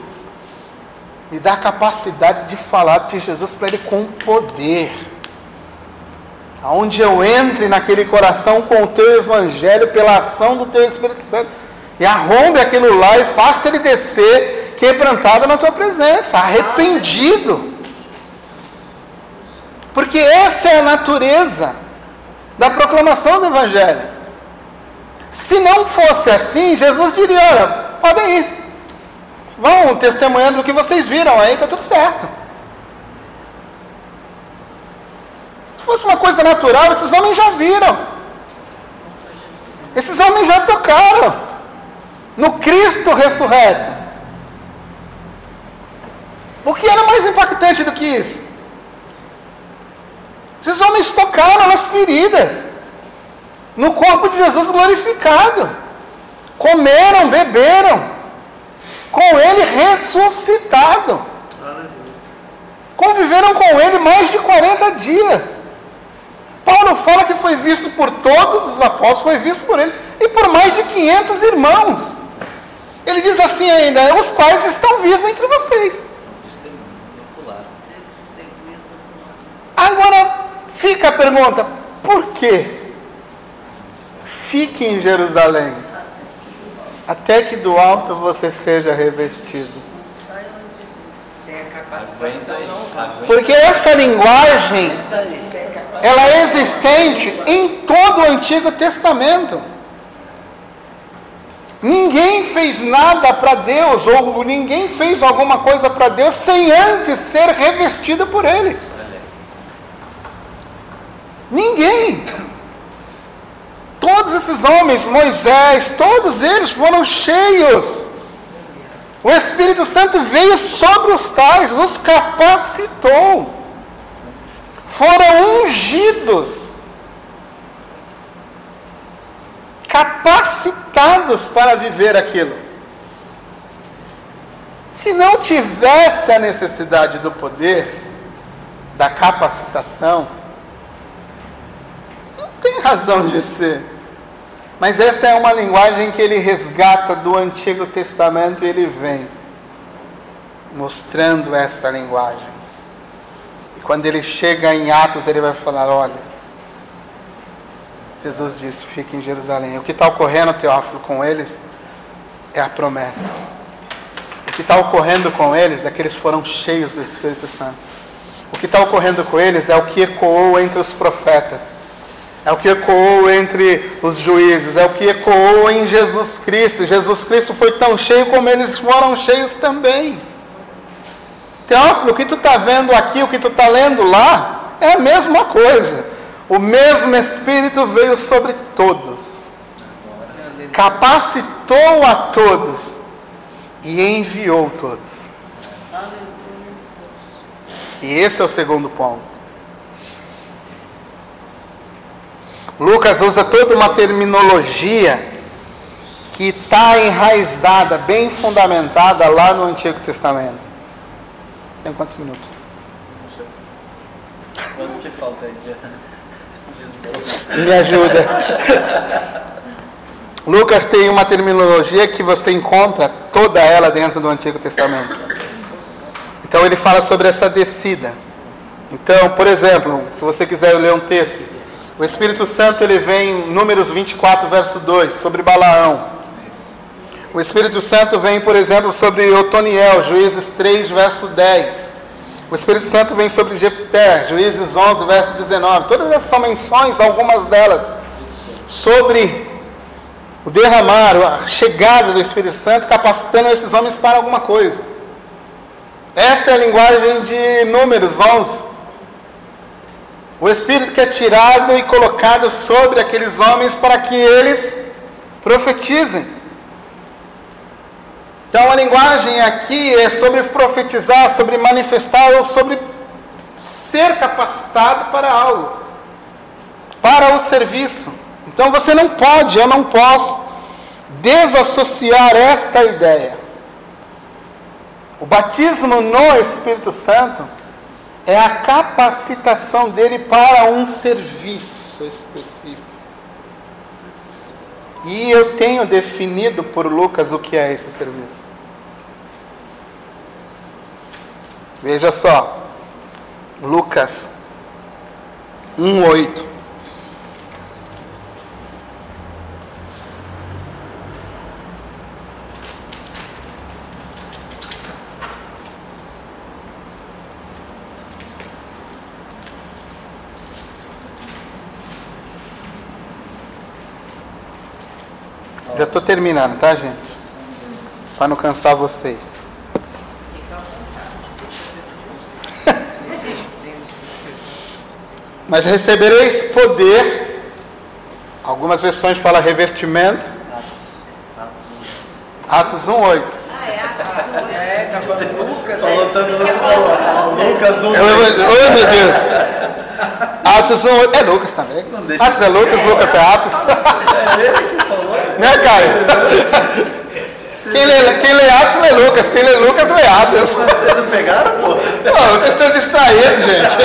Speaker 1: me dá a capacidade de falar de Jesus para ele com poder. Aonde eu entre naquele coração com o teu evangelho pela ação do teu Espírito Santo e arrombe aquilo lá e faça ele descer quebrantado na tua presença, arrependido. Porque essa é a natureza da proclamação do evangelho. Se não fosse assim, Jesus diria: olha, podem ir, vão testemunhando do que vocês viram aí, está tudo certo. Se fosse uma coisa natural, esses homens já viram, esses homens já tocaram no Cristo ressurreto. O que era mais impactante do que isso? Esses homens tocaram nas feridas no corpo de Jesus glorificado. comeram, beberam com ele ressuscitado. Conviveram com ele mais de 40 dias. Paulo fala que foi visto por todos os apóstolos, foi visto por ele e por mais de 500 irmãos. Ele diz assim ainda: os quais estão vivos entre vocês.
Speaker 2: São testemunhos oculares.
Speaker 1: Agora fica a pergunta: por que fique em Jerusalém até que do alto você seja revestido? Porque essa linguagem ela é existente em todo o Antigo Testamento. Ninguém fez nada para Deus, ou ninguém fez alguma coisa para Deus sem antes ser revestido por Ele. Ninguém. Todos esses homens, Moisés, todos eles foram cheios. O Espírito Santo veio sobre os tais, os capacitou. Foram ungidos. Capacitados para viver aquilo. Se não tivesse a necessidade do poder, da capacitação, razão de ser. Mas essa é uma linguagem que ele resgata do Antigo Testamento e ele vem mostrando essa linguagem. E quando ele chega em Atos, ele vai falar: olha, Jesus disse: fique em Jerusalém. O que está ocorrendo, Teófilo, com eles é a promessa. O que está ocorrendo com eles é que eles foram cheios do Espírito Santo. O que está ocorrendo com eles é o que ecoou entre os profetas, é o que ecoou entre os juízes, é o que ecoou em Jesus Cristo. Jesus Cristo foi tão cheio como eles foram cheios também. Teófilo, o que tu está vendo aqui, o que tu está lendo lá, é a mesma coisa. O mesmo Espírito veio sobre todos, capacitou a todos e enviou todos. E esse é o segundo ponto. Lucas usa toda uma terminologia que está enraizada, bem fundamentada lá no Antigo Testamento. Tem quantos minutos?
Speaker 2: Não sei. Quanto que falta aí de?
Speaker 1: Me ajuda. Lucas tem uma terminologia que você encontra toda ela dentro do Antigo Testamento. Então ele fala sobre essa descida. Então, por exemplo, se você quiser ler um texto, o Espírito Santo ele vem em Números 24, verso 2, sobre Balaão. O Espírito Santo vem, por exemplo, sobre Otoniel, Juízes 3, verso 10. O Espírito Santo vem sobre Jefté, Juízes 11, verso 19. Todas essas são menções, algumas delas, sobre o derramar, a chegada do Espírito Santo, capacitando esses homens para alguma coisa. Essa é a linguagem de Números 11. O Espírito que é tirado e colocado sobre aqueles homens para que eles profetizem. Então a linguagem aqui é sobre profetizar, sobre manifestar ou sobre ser capacitado para algo, para o serviço. Então você não pode, eu não posso desassociar esta ideia. O batismo no Espírito Santo é a capacitação dele para um serviço específico. E eu tenho definido por Lucas o que é esse serviço. Veja só, Lucas 1,8. Estou terminando, tá, gente? Para não cansar vocês. Mas recebereis poder. Algumas versões falam revestimento. Atos 1,8.
Speaker 3: É, tá
Speaker 2: Você
Speaker 3: falando Lucas.
Speaker 2: falou tanto, Lucas 1.
Speaker 1: Eu, eu, oh, meu Deus! Atos 1,8. É Lucas também. Atos é Lucas, Lucas é Atos.
Speaker 2: É ele que falou.
Speaker 1: Né, Caio? Quem lê, quem lê Atos lê Lucas, quem lê Lucas lê Atos.
Speaker 2: Vocês não pegaram, pô?
Speaker 1: Pô, vocês estão distraídos, gente.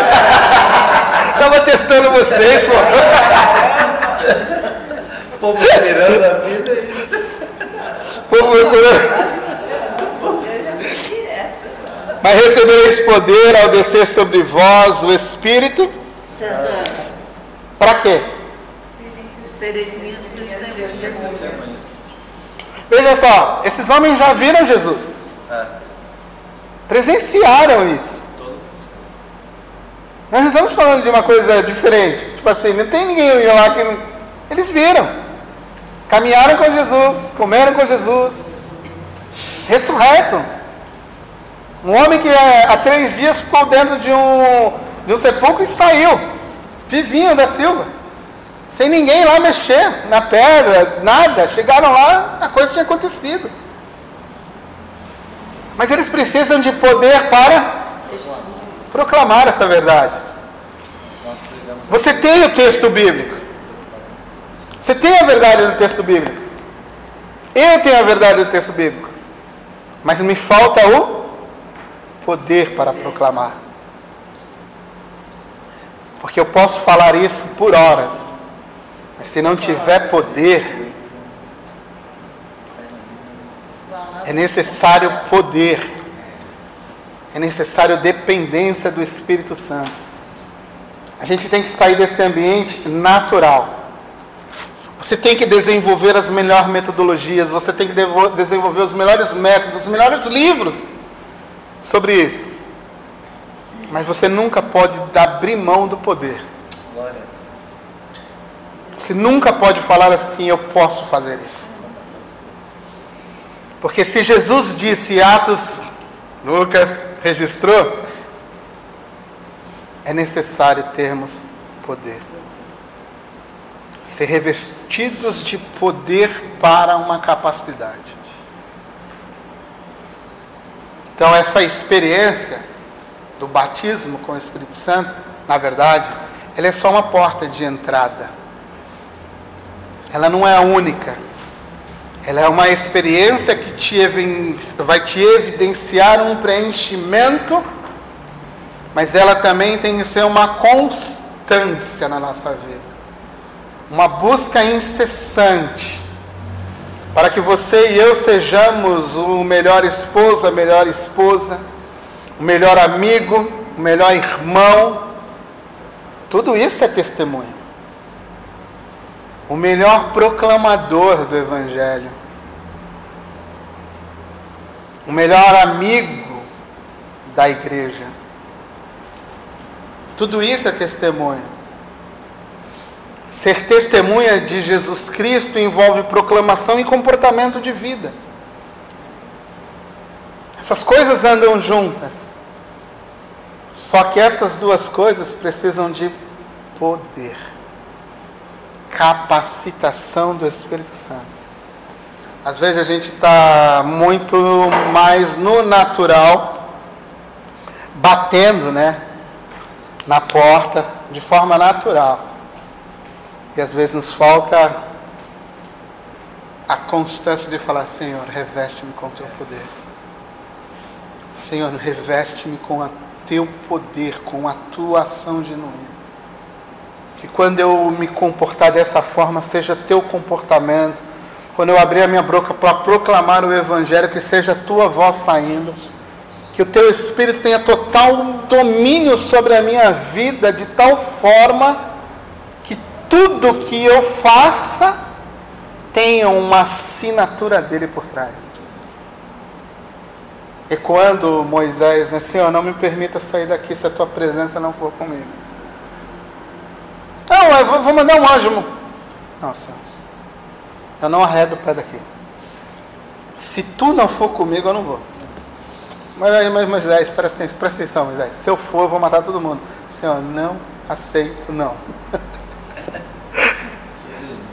Speaker 1: Estava testando vocês, pô.
Speaker 2: O povo mirando a vida e.
Speaker 1: Povo procurando. Mas recebereis poder ao descer sobre vós o Espírito.
Speaker 4: Santo.
Speaker 1: Para quê?
Speaker 4: Sereis minhas testemunhas.
Speaker 1: Veja só, esses homens já viram Jesus.
Speaker 2: É.
Speaker 1: Presenciaram isso. Nós não estamos falando de uma coisa diferente. Tipo assim, não tem ninguém lá que. não- Eles viram. Caminharam com Jesus, comeram com Jesus. Ressurreto. Um homem que eh, há três dias ficou dentro de um, de um sepulcro e saiu. Vivinho da Silva. Sem ninguém lá mexer na pedra, nada. Chegaram lá, a coisa tinha acontecido. Mas eles precisam de poder para proclamar essa verdade. Você tem o texto bíblico. Você tem a verdade do texto bíblico. Eu tenho a verdade do texto bíblico. Mas me falta o poder para proclamar. Porque eu posso falar isso por horas. Se não tiver poder, é necessário poder. É necessário dependência do Espírito Santo. A gente tem que sair desse ambiente natural. Você tem que desenvolver as melhores metodologias, você tem que desenvolver os melhores métodos, os melhores livros sobre isso. Mas você nunca pode abrir mão do poder. Você nunca pode falar assim, eu posso fazer isso. Porque se Jesus disse, Atos, Lucas registrou, é necessário termos poder. Ser revestidos de poder para uma capacidade. Então, essa experiência do batismo com o Espírito Santo, na verdade, ela é só uma porta de entrada. Ela não é a única. Ela é uma experiência que te vai te evidenciar um preenchimento, mas ela também tem que ser uma constância na nossa vida. Uma busca incessante para que você e eu sejamos o melhor esposo, a melhor esposa, o melhor amigo, o melhor irmão. Tudo isso é testemunho o melhor proclamador do Evangelho, o melhor amigo da igreja. Tudo isso é testemunho. Ser testemunha de Jesus Cristo envolve proclamação e comportamento de vida. Essas coisas andam juntas. Só que essas duas coisas precisam de poder capacitação do Espírito Santo. Às vezes a gente está muito mais no natural, batendo, né, na porta de forma natural. E às vezes nos falta a constância de falar: Senhor, reveste-me com o teu poder. Senhor, reveste-me com o teu poder, com a tua ação genuína. Que quando eu me comportar dessa forma, seja teu comportamento. Quando eu abrir a minha boca para proclamar o Evangelho, que seja tua voz saindo. Que o teu Espírito tenha total domínio sobre a minha vida, de tal forma que tudo que eu faça tenha uma assinatura dele por trás. Ecoando Moisés, né? Senhor, não me permita sair daqui se a tua presença não for comigo. Não, eu vou, mandar um anjo. Senhor. Eu não arredo o pé daqui. Se tu não for comigo, eu não vou. Mas, mas Moisés, presta atenção, presta atenção, Moisés. Se eu for, eu vou matar todo mundo. Senhor, não aceito, não.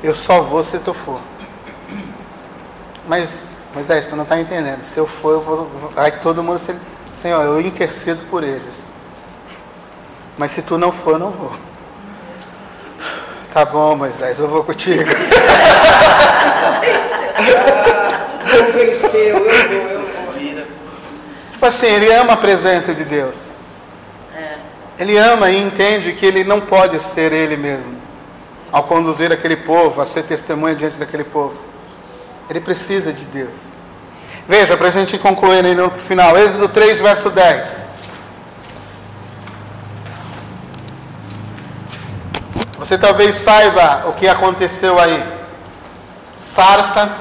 Speaker 1: Eu só vou se tu for. Mas, Moisés, tu não está entendendo. Se eu for, eu vou. Aí todo mundo. Se... Senhor, eu intercedo por eles. Mas se tu não for, eu não vou. Tá bom, Moisés, eu vou contigo. Tipo assim, ele ama a presença de Deus.
Speaker 4: É.
Speaker 1: Ele ama e entende que ele não pode ser ele mesmo ao conduzir aquele povo, a ser testemunha diante daquele povo. Ele precisa de Deus. Veja, para a gente concluir aí no final, Êxodo 3, verso 10. Você talvez saiba o que aconteceu aí. Sarça,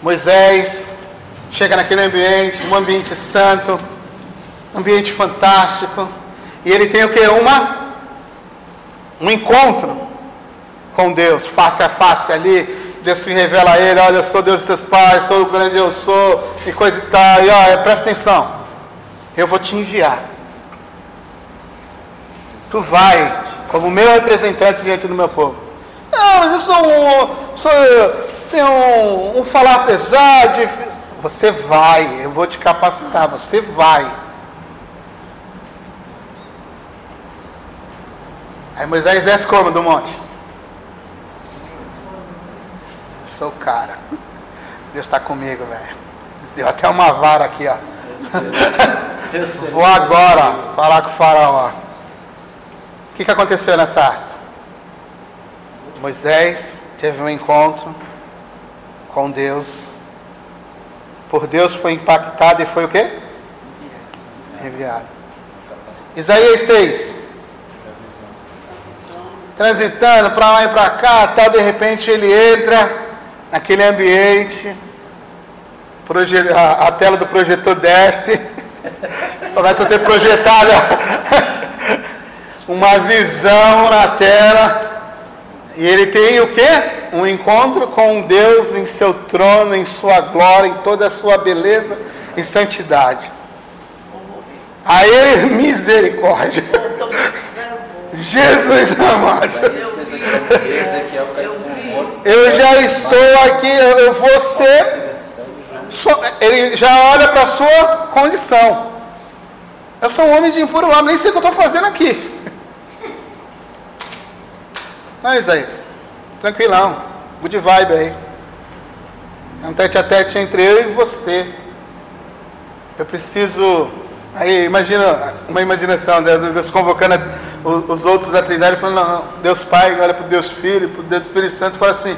Speaker 1: Moisés, chega naquele ambiente, um ambiente santo, um ambiente fantástico. E ele tem o que? Uma, um encontro com Deus, face a face ali. Deus se revela a ele, olha, eu sou Deus dos seus pais, sou o grande eu sou, e coisa e tal. E olha, presta atenção, eu vou te enviar. Tu vai, como meu representante diante do meu povo. Não, mas eu sou um. Sou, tenho um, um falar pesado. de- Você vai, eu vou te capacitar, você vai. Aí Moisés desce como do monte? Eu sou o cara. Deus está comigo, velho. Deu até uma vara aqui, ó.
Speaker 2: Eu sei. Eu sei.
Speaker 1: Vou agora falar com o faraó. O que, que aconteceu nessa sarça? Moisés teve um encontro com Deus. Por Deus foi impactado e foi o quê? Enviado. Isaías 6. Transitando para lá e para cá, tal, de repente ele entra naquele ambiente, a, a tela do projetor desce, começa a ser projetada uma visão na tela, e ele tem o quê? Um encontro com Deus em seu trono, em sua glória, em toda a sua beleza e santidade. Aí ele, misericórdia. Jesus amado.
Speaker 2: Que.
Speaker 1: Eu já estou aqui, eu vou ser. ele já olha para a sua condição. Eu sou um homem de impuro lábio, nem sei o que eu estou fazendo aqui. Não, Isaías. Tranquilão. Good vibe aí. É um tete a tete entre eu e você. Eu preciso. Aí imagina uma imaginação, né, Deus convocando os os outros da Trindade, falando, não, Deus Pai, olha para o Deus Filho, para o Deus Espírito Santo, e fala assim,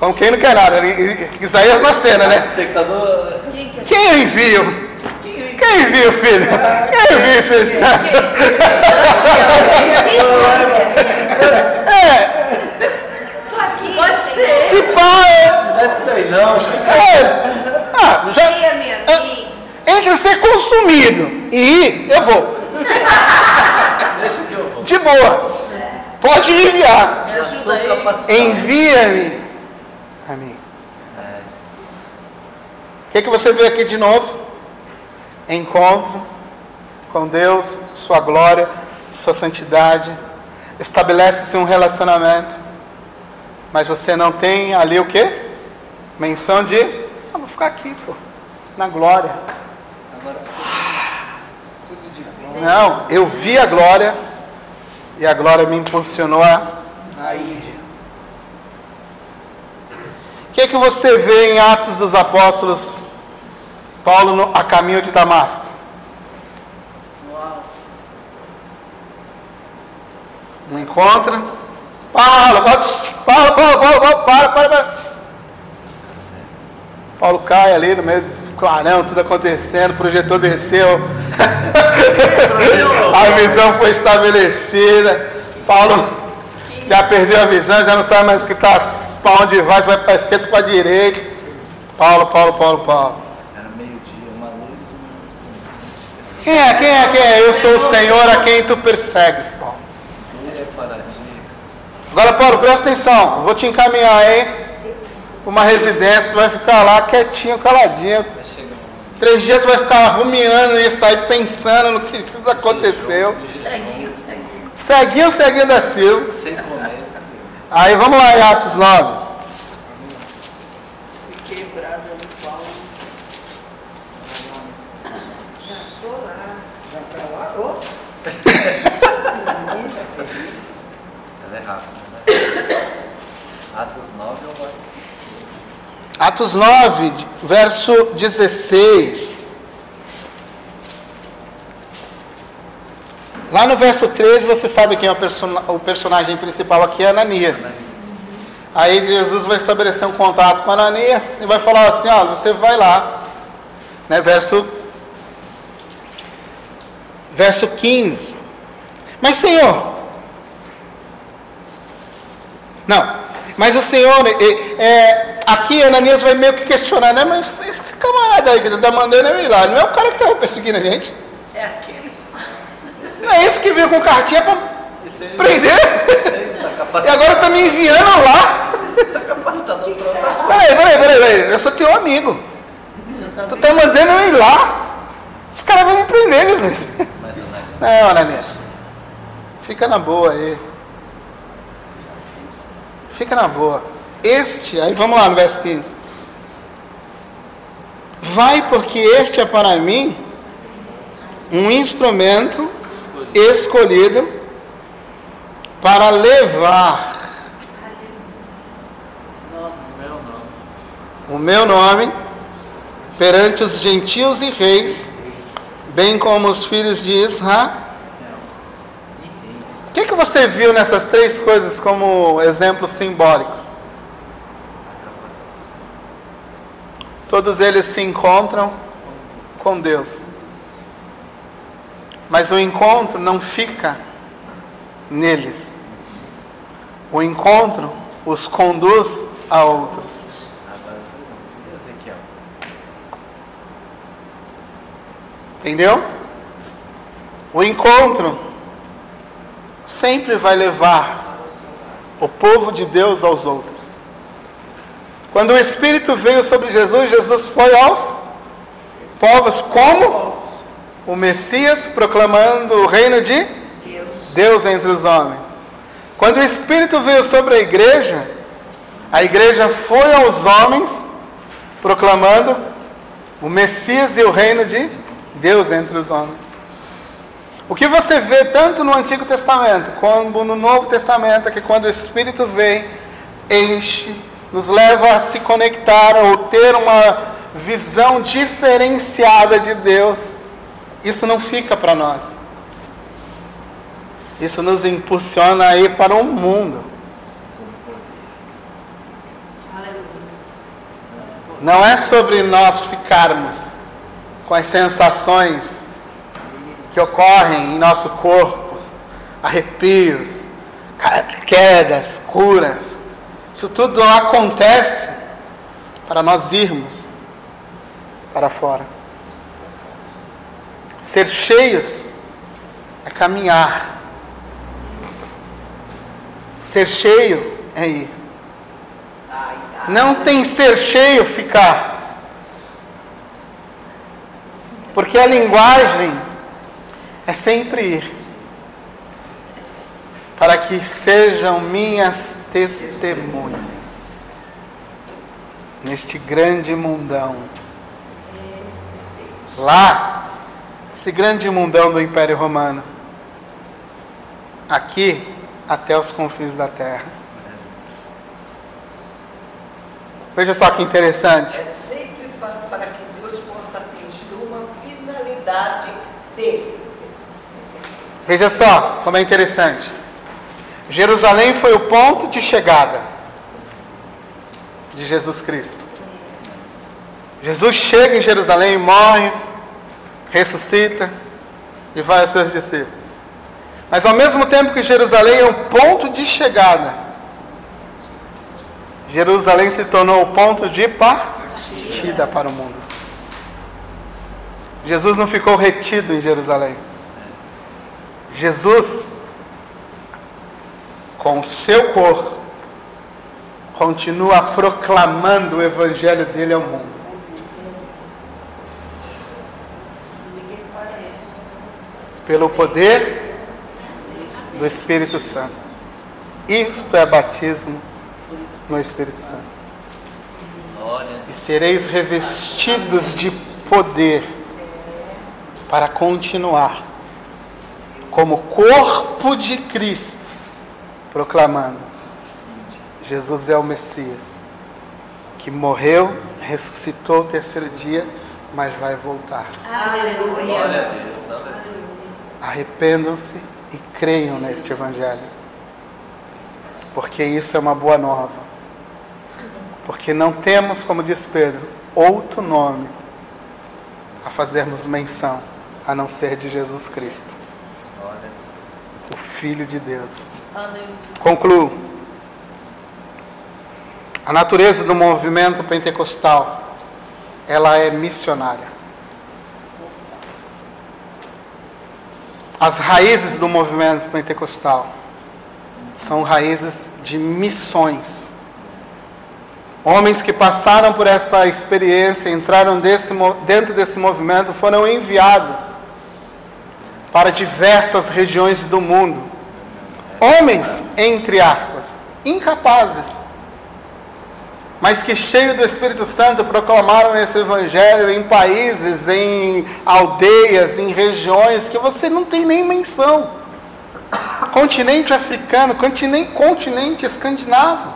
Speaker 1: como quem não quer nada, né? Isaías na cena, né?
Speaker 2: espectador.
Speaker 1: Quem eu envio? Quem envia o Filho? Quem envia o Espírito Santo?
Speaker 4: Tô aqui. Pode ser.
Speaker 1: Se pá, é,
Speaker 2: Não é isso aí não,
Speaker 1: é, ah, já,
Speaker 4: vir.
Speaker 1: entre ser consumido e ir, eu vou.
Speaker 2: Deixa que eu vou.
Speaker 1: De boa. Pode me enviar.
Speaker 4: Me ajuda aí.
Speaker 1: Envia-me a mim. O que, que você vê aqui de novo? Encontro com Deus, sua glória, sua santidade. Estabelece-se um relacionamento. Mas você não tem ali o quê? Menção de. Ah, vou ficar aqui, pô. Na glória.
Speaker 2: Agora ficou tudo de bom.
Speaker 1: Não, eu vi a glória. E a glória me impulsionou a
Speaker 3: Aí,
Speaker 1: O que, que você vê em Atos dos Apóstolos, Paulo no, a caminho de Damasco? Um encontro. Paulo, Paulo, Paulo, Paulo, Paulo, Paulo, para, para, para. Paulo cai ali no meio do clarão, tudo acontecendo, o projetor desceu. a visão foi estabelecida. Paulo já perdeu a visão, já não sabe mais que tá, para onde vai, se vai para a esquerda ou para a direita. Paulo, Paulo, Paulo, Paulo.
Speaker 2: Era meio-dia, uma luz uma.
Speaker 1: Quem é? Quem é? Quem é? Eu sou o Senhor a quem tu persegues, Paulo. Agora, Paulo, presta atenção. Vou te encaminhar aí para uma residência. Tu vai ficar lá quietinho, caladinho.
Speaker 2: Vai chegar
Speaker 1: Três dias tu vai ficar rumiando isso aí, pensando no que tudo aconteceu.
Speaker 4: Seguinho, seguinho.
Speaker 1: Seguinho, seguinho da Silva. Aí vamos lá em Atos 9
Speaker 3: é. Né? Atos 9 eu gosto de
Speaker 1: Atos 9, verso 16. Lá no verso 13, você sabe quem é o, person o personagem principal aqui, é Ananias. Ananias. Aí Jesus vai estabelecer um contato com Ananias e vai falar assim: ó, você vai lá, né? Verso, verso 15. Mas Senhor, não, mas o Senhor, é, é, aqui Ananias vai meio que questionar, né, mas esse camarada aí que está mandando eu ir lá, não é o cara que estava perseguindo a gente?
Speaker 4: É aquele.
Speaker 1: Não é esse que veio com cartinha para prender?
Speaker 2: esse aí tá
Speaker 1: E agora está me enviando lá?
Speaker 2: tá capacitado coisa.
Speaker 1: Peraí, peraí, peraí, peraí, eu sou teu amigo. Tu tá mandando eu ir lá? Esse cara vai me prender, Jesus.
Speaker 2: Mas Ananias,
Speaker 1: Não, Ananias. Fica na boa aí. Fica na boa. Este, aí vamos lá no verso 15. Vai porque este é para mim um instrumento escolhido para levar o meu nome perante os gentios e reis, bem como os filhos de Israel. O que, que você viu nessas três coisas como exemplo simbólico? Todos eles se encontram com Deus. Mas o encontro não fica neles. O encontro os conduz a outros. Entendeu? O encontro sempre vai levar o povo de Deus aos outros. Quando o Espírito veio sobre Jesus, Jesus foi aos povos como o Messias proclamando o reino de
Speaker 3: Deus.
Speaker 1: Entre os homens. Quando o Espírito veio sobre a igreja, a igreja foi aos homens proclamando o Messias e o reino de Deus entre os homens. O que você vê tanto no Antigo Testamento como no Novo Testamento é que quando o Espírito vem, enche, nos leva a se conectar ou ter uma visão diferenciada de Deus, isso não fica para nós. Isso nos impulsiona a ir para o mundo. Não é sobre nós ficarmos com as sensações que ocorrem em nosso corpo, arrepios, quedas, curas. Isso tudo acontece para nós irmos para fora. Ser cheios é caminhar. Ser cheio é ir. Não tem ser cheio ficar. Porque a linguagem é sempre ir. Para que sejam minhas testemunhas. Neste grande mundão. Lá, esse grande mundão do Império Romano. Aqui, até os confins da terra. Veja só que interessante.
Speaker 3: É sempre para, para que Deus possa atingir uma finalidade dele.
Speaker 1: Veja só como é interessante. Jerusalém foi o ponto de chegada de Jesus Cristo. Jesus chega em Jerusalém, morre, ressuscita e vai aos seus discípulos. Mas ao mesmo tempo que Jerusalém é o ponto de chegada, Jerusalém se tornou o ponto de partida para o mundo. Jesus não ficou retido em Jerusalém. Jesus, com o seu corpo, continua proclamando o evangelho dele ao mundo. Pelo poder do Espírito Santo. Isto é batismo no Espírito Santo. E sereis revestidos de poder para continuar como corpo de Cristo, proclamando: Jesus é o Messias que morreu, ressuscitou o terceiro dia, mas vai voltar.
Speaker 2: Glória a
Speaker 3: Aleluia.
Speaker 2: Deus. Aleluia.
Speaker 1: Arrependam-se e creiam neste Evangelho. Porque isso é uma boa nova. Porque não temos, como diz Pedro, outro nome a fazermos menção a não ser de Jesus Cristo. O Filho de Deus.
Speaker 4: Aleluia.
Speaker 1: Concluo. A natureza do movimento pentecostal, ela é missionária. As raízes do movimento pentecostal são raízes de missões. Homens que passaram por essa experiência, entraram desse, dentro desse movimento, foram enviados para diversas regiões do mundo. Homens, entre aspas, incapazes, mas que cheios do Espírito Santo proclamaram esse evangelho em países, em aldeias, em regiões que você não tem nem menção. Continente africano, continente, continente escandinavo.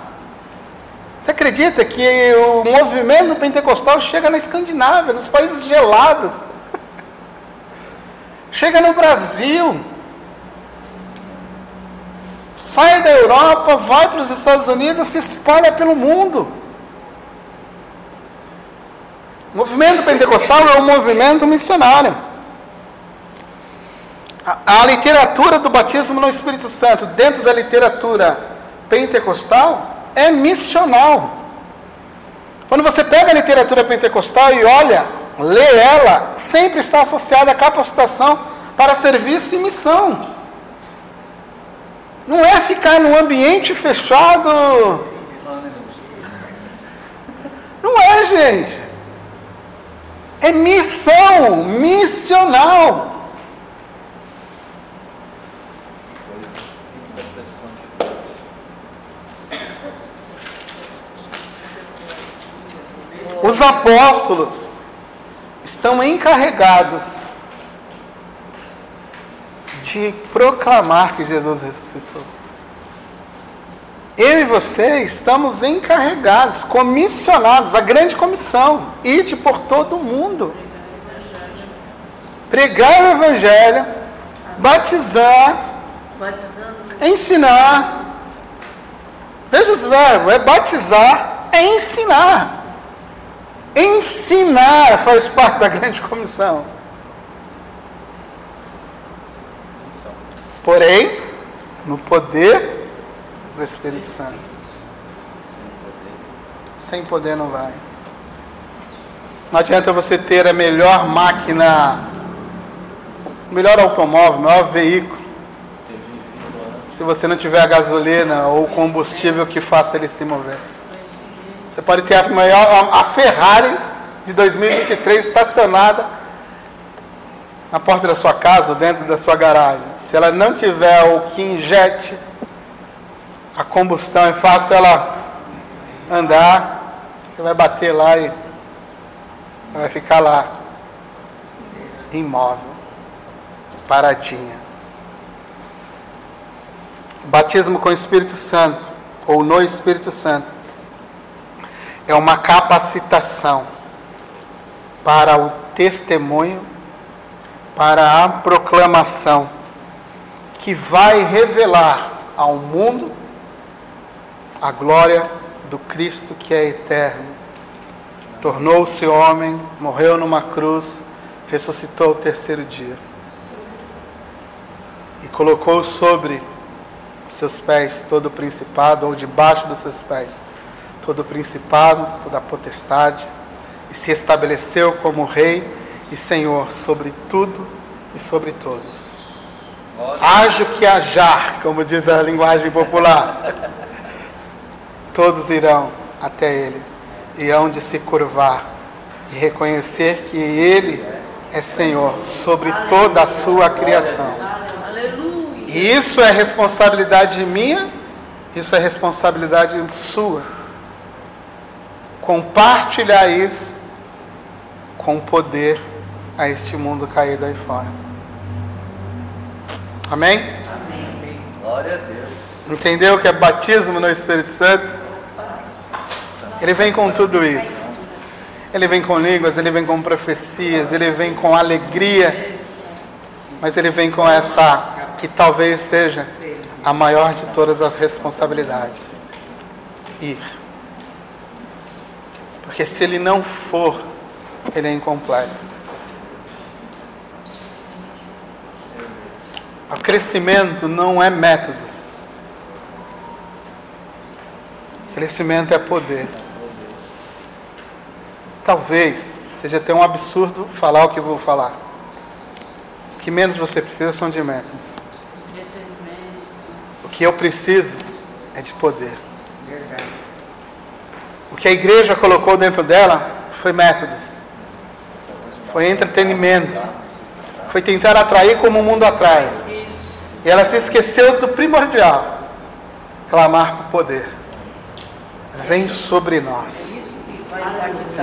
Speaker 1: Você acredita que o movimento pentecostal chega na Escandinávia, nos países gelados? Chega no Brasil. Sai da Europa, vai para os Estados Unidos, se espalha pelo mundo. O movimento pentecostal é um movimento missionário. A, a literatura do batismo no Espírito Santo, dentro da literatura pentecostal, é missional. Quando você pega a literatura pentecostal e olha, lê ela, sempre está associada à capacitação para serviço e missão. Não é ficar num ambiente fechado. Não é, gente. É missão, missional. Os apóstolos estão encarregados de proclamar que Jesus ressuscitou. Eu e você estamos encarregados, comissionados, a grande comissão, ide por todo o mundo. Pregar o Evangelho, batizar, ensinar. Veja os verbos, é batizar, é ensinar. Ensinar faz parte da grande comissão.
Speaker 2: Missão.
Speaker 1: Porém, no poder do Espírito Santo.
Speaker 2: Sem poder.
Speaker 1: Não vai. Não adianta você ter a melhor máquina, o melhor automóvel, o melhor veículo, se você não tiver a gasolina ou combustível que faça ele se mover. Você pode ter a, maior, a, Ferrari de 2023 estacionada na porta da sua casa dentro da sua garagem. Se ela não tiver o que injete a combustão e faça ela andar, você vai bater lá e vai ficar lá imóvel, paradinha. Batismo com o Espírito Santo ou no Espírito Santo é uma capacitação para o testemunho, para a proclamação, que vai revelar ao mundo a glória do Cristo que é eterno. Tornou-se homem, morreu numa cruz, ressuscitou o terceiro dia e colocou sobre seus pés todo o principado, ou debaixo dos seus pés todo o principado, toda a potestade, e se estabeleceu como rei e senhor sobre tudo e sobre todos. Haja que hajar, como diz a linguagem popular. Todos irão até ele e hão de se curvar e reconhecer que ele é Senhor sobre toda a sua criação. E isso é responsabilidade minha, isso é responsabilidade sua. Compartilhar isso com poder a este mundo caído aí fora. Amém?
Speaker 2: Glória a Deus.
Speaker 1: Entendeu o que é batismo no Espírito Santo? Ele vem com tudo isso. Ele vem com línguas, ele vem com profecias, ele vem com alegria, mas ele vem com essa que talvez seja a maior de todas as responsabilidades: ir. Porque se ele não for, ele é incompleto. O crescimento não é métodos. Crescimento é poder. Talvez seja até um absurdo falar o que vou falar. O que menos você precisa são de métodos. O que eu preciso é de poder. Que a igreja colocou dentro dela foi métodos. Foi entretenimento. Foi tentar atrair como o mundo atrai. E ela se esqueceu do primordial: clamar por poder. Vem sobre nós.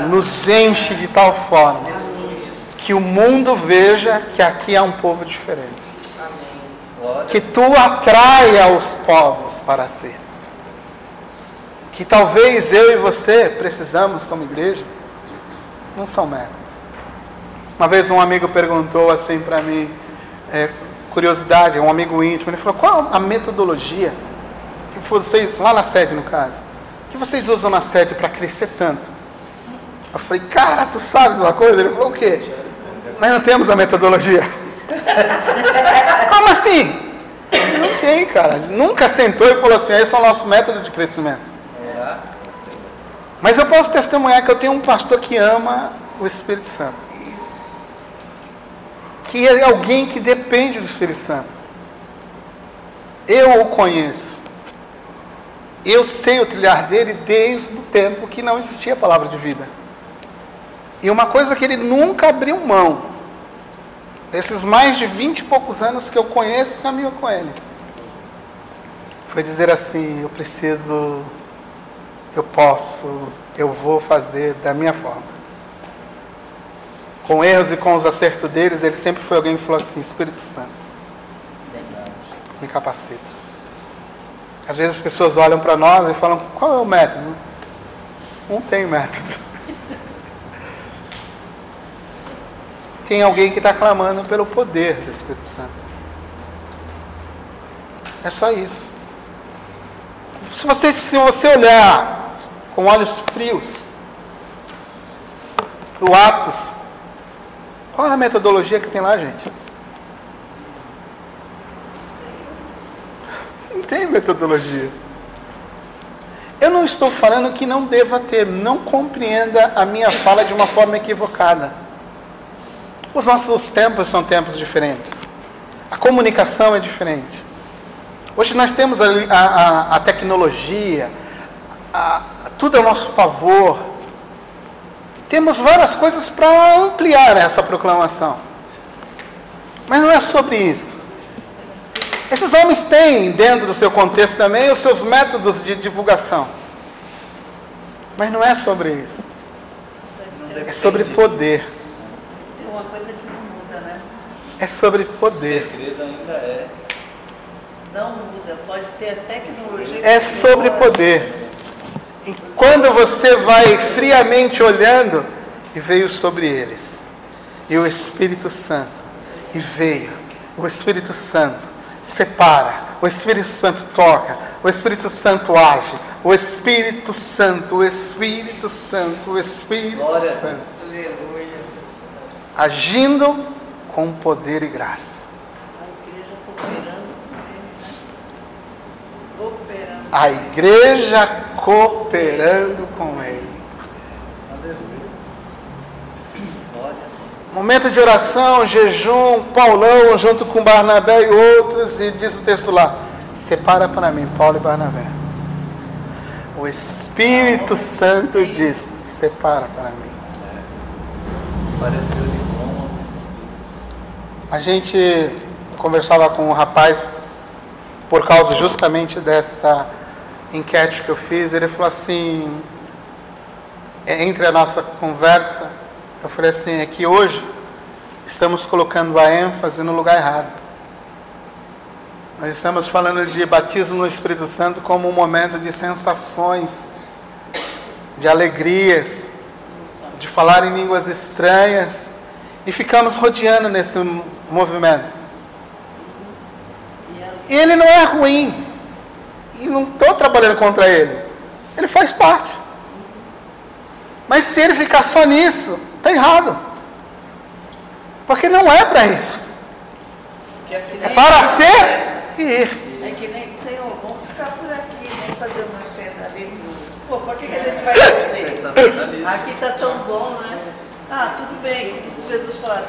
Speaker 1: Nos enche de tal forma que o mundo veja que aqui há um povo diferente. Que tu atraia os povos para si. Que talvez eu e você precisamos como igreja, não são métodos. Uma vez um amigo perguntou assim para mim, é, curiosidade, um amigo íntimo, ele falou, qual a metodologia que vocês, lá na sede no caso, que vocês usam na sede para crescer tanto? Eu falei, cara, tu sabe de uma coisa? Ele falou, o quê? Nós não temos a metodologia. Como assim? Não tem, cara. Nunca sentou e falou assim, esse é o nosso método de crescimento. Mas eu posso testemunhar que eu tenho um pastor que ama o Espírito Santo. Que é alguém que depende do Espírito Santo. Eu o conheço. Eu sei o trilhar dele desde o tempo que não existia a palavra de vida. E uma coisa que ele nunca abriu mão, esses mais de vinte e poucos anos que eu conheço e caminho com ele, foi dizer assim: eu preciso, eu posso, eu vou fazer da minha forma. Com erros e com os acertos deles, ele sempre foi alguém que falou assim: Espírito Santo,
Speaker 2: Verdade.
Speaker 1: me capacita. Às vezes as pessoas olham para nós e falam: qual é o método? Não tem método. Tem alguém que está clamando pelo poder do Espírito Santo. É só isso. Se você, se você olhar com olhos frios o Atos, qual é a metodologia que tem lá, gente? Não tem metodologia. Eu não estou falando que não deva ter, não compreenda a minha fala de uma forma equivocada. Os nossos tempos são tempos diferentes. A comunicação é diferente. Hoje nós temos a, a, a tecnologia, a, tudo ao nosso favor. Temos várias coisas para ampliar essa proclamação. Mas não é sobre isso. Esses homens têm, dentro do seu contexto também, os seus métodos de divulgação. Mas não é sobre isso. É sobre poder.
Speaker 4: Tem uma coisa que não muda, né?
Speaker 1: É sobre
Speaker 2: O
Speaker 1: poder.
Speaker 2: segredo ainda é
Speaker 4: Não muda. Pode ter a tecnologia.
Speaker 1: É sobre poder. E quando você vai friamente olhando, e veio sobre eles, e o Espírito Santo, e veio, o Espírito Santo separa, o Espírito Santo toca, o Espírito Santo age, o Espírito Santo, o Espírito Santo, o Espírito
Speaker 2: Glória
Speaker 1: Santo,
Speaker 3: Aleluia.
Speaker 1: agindo com poder e graça.
Speaker 4: A igreja cooperando com ele, né?
Speaker 1: A igreja cooperando com ele. Momento de oração, jejum, Paulão junto com Barnabé e outros, e diz o texto lá: separa para mim Paulo e Barnabé. O Espírito Santo diz: separa para mim.
Speaker 2: Pareceu de bom Espírito.
Speaker 1: A gente conversava com um rapaz por causa justamente desta enquete que eu fiz. Ele falou assim: entre a nossa conversa, eu falei assim: é que hoje estamos colocando a ênfase no lugar errado. Nós estamos falando de batismo no Espírito Santo como um momento de sensações. de alegrias, de falar em línguas estranhas e ficamos rodeando nesse movimento. Ele não é ruim. E não estou trabalhando contra ele. Ele faz parte. Mas se ele ficar só nisso, está errado. Porque não é para isso.
Speaker 4: que é que
Speaker 1: É
Speaker 4: nem-
Speaker 1: para ser e ir.
Speaker 4: É que nem, Senhor, vamos ficar por aqui, vamos fazer uma festa ali. Pô, por que, que a gente vai fazer? Aqui tá tão bom, né? Ah, tudo bem, como se Jesus falasse.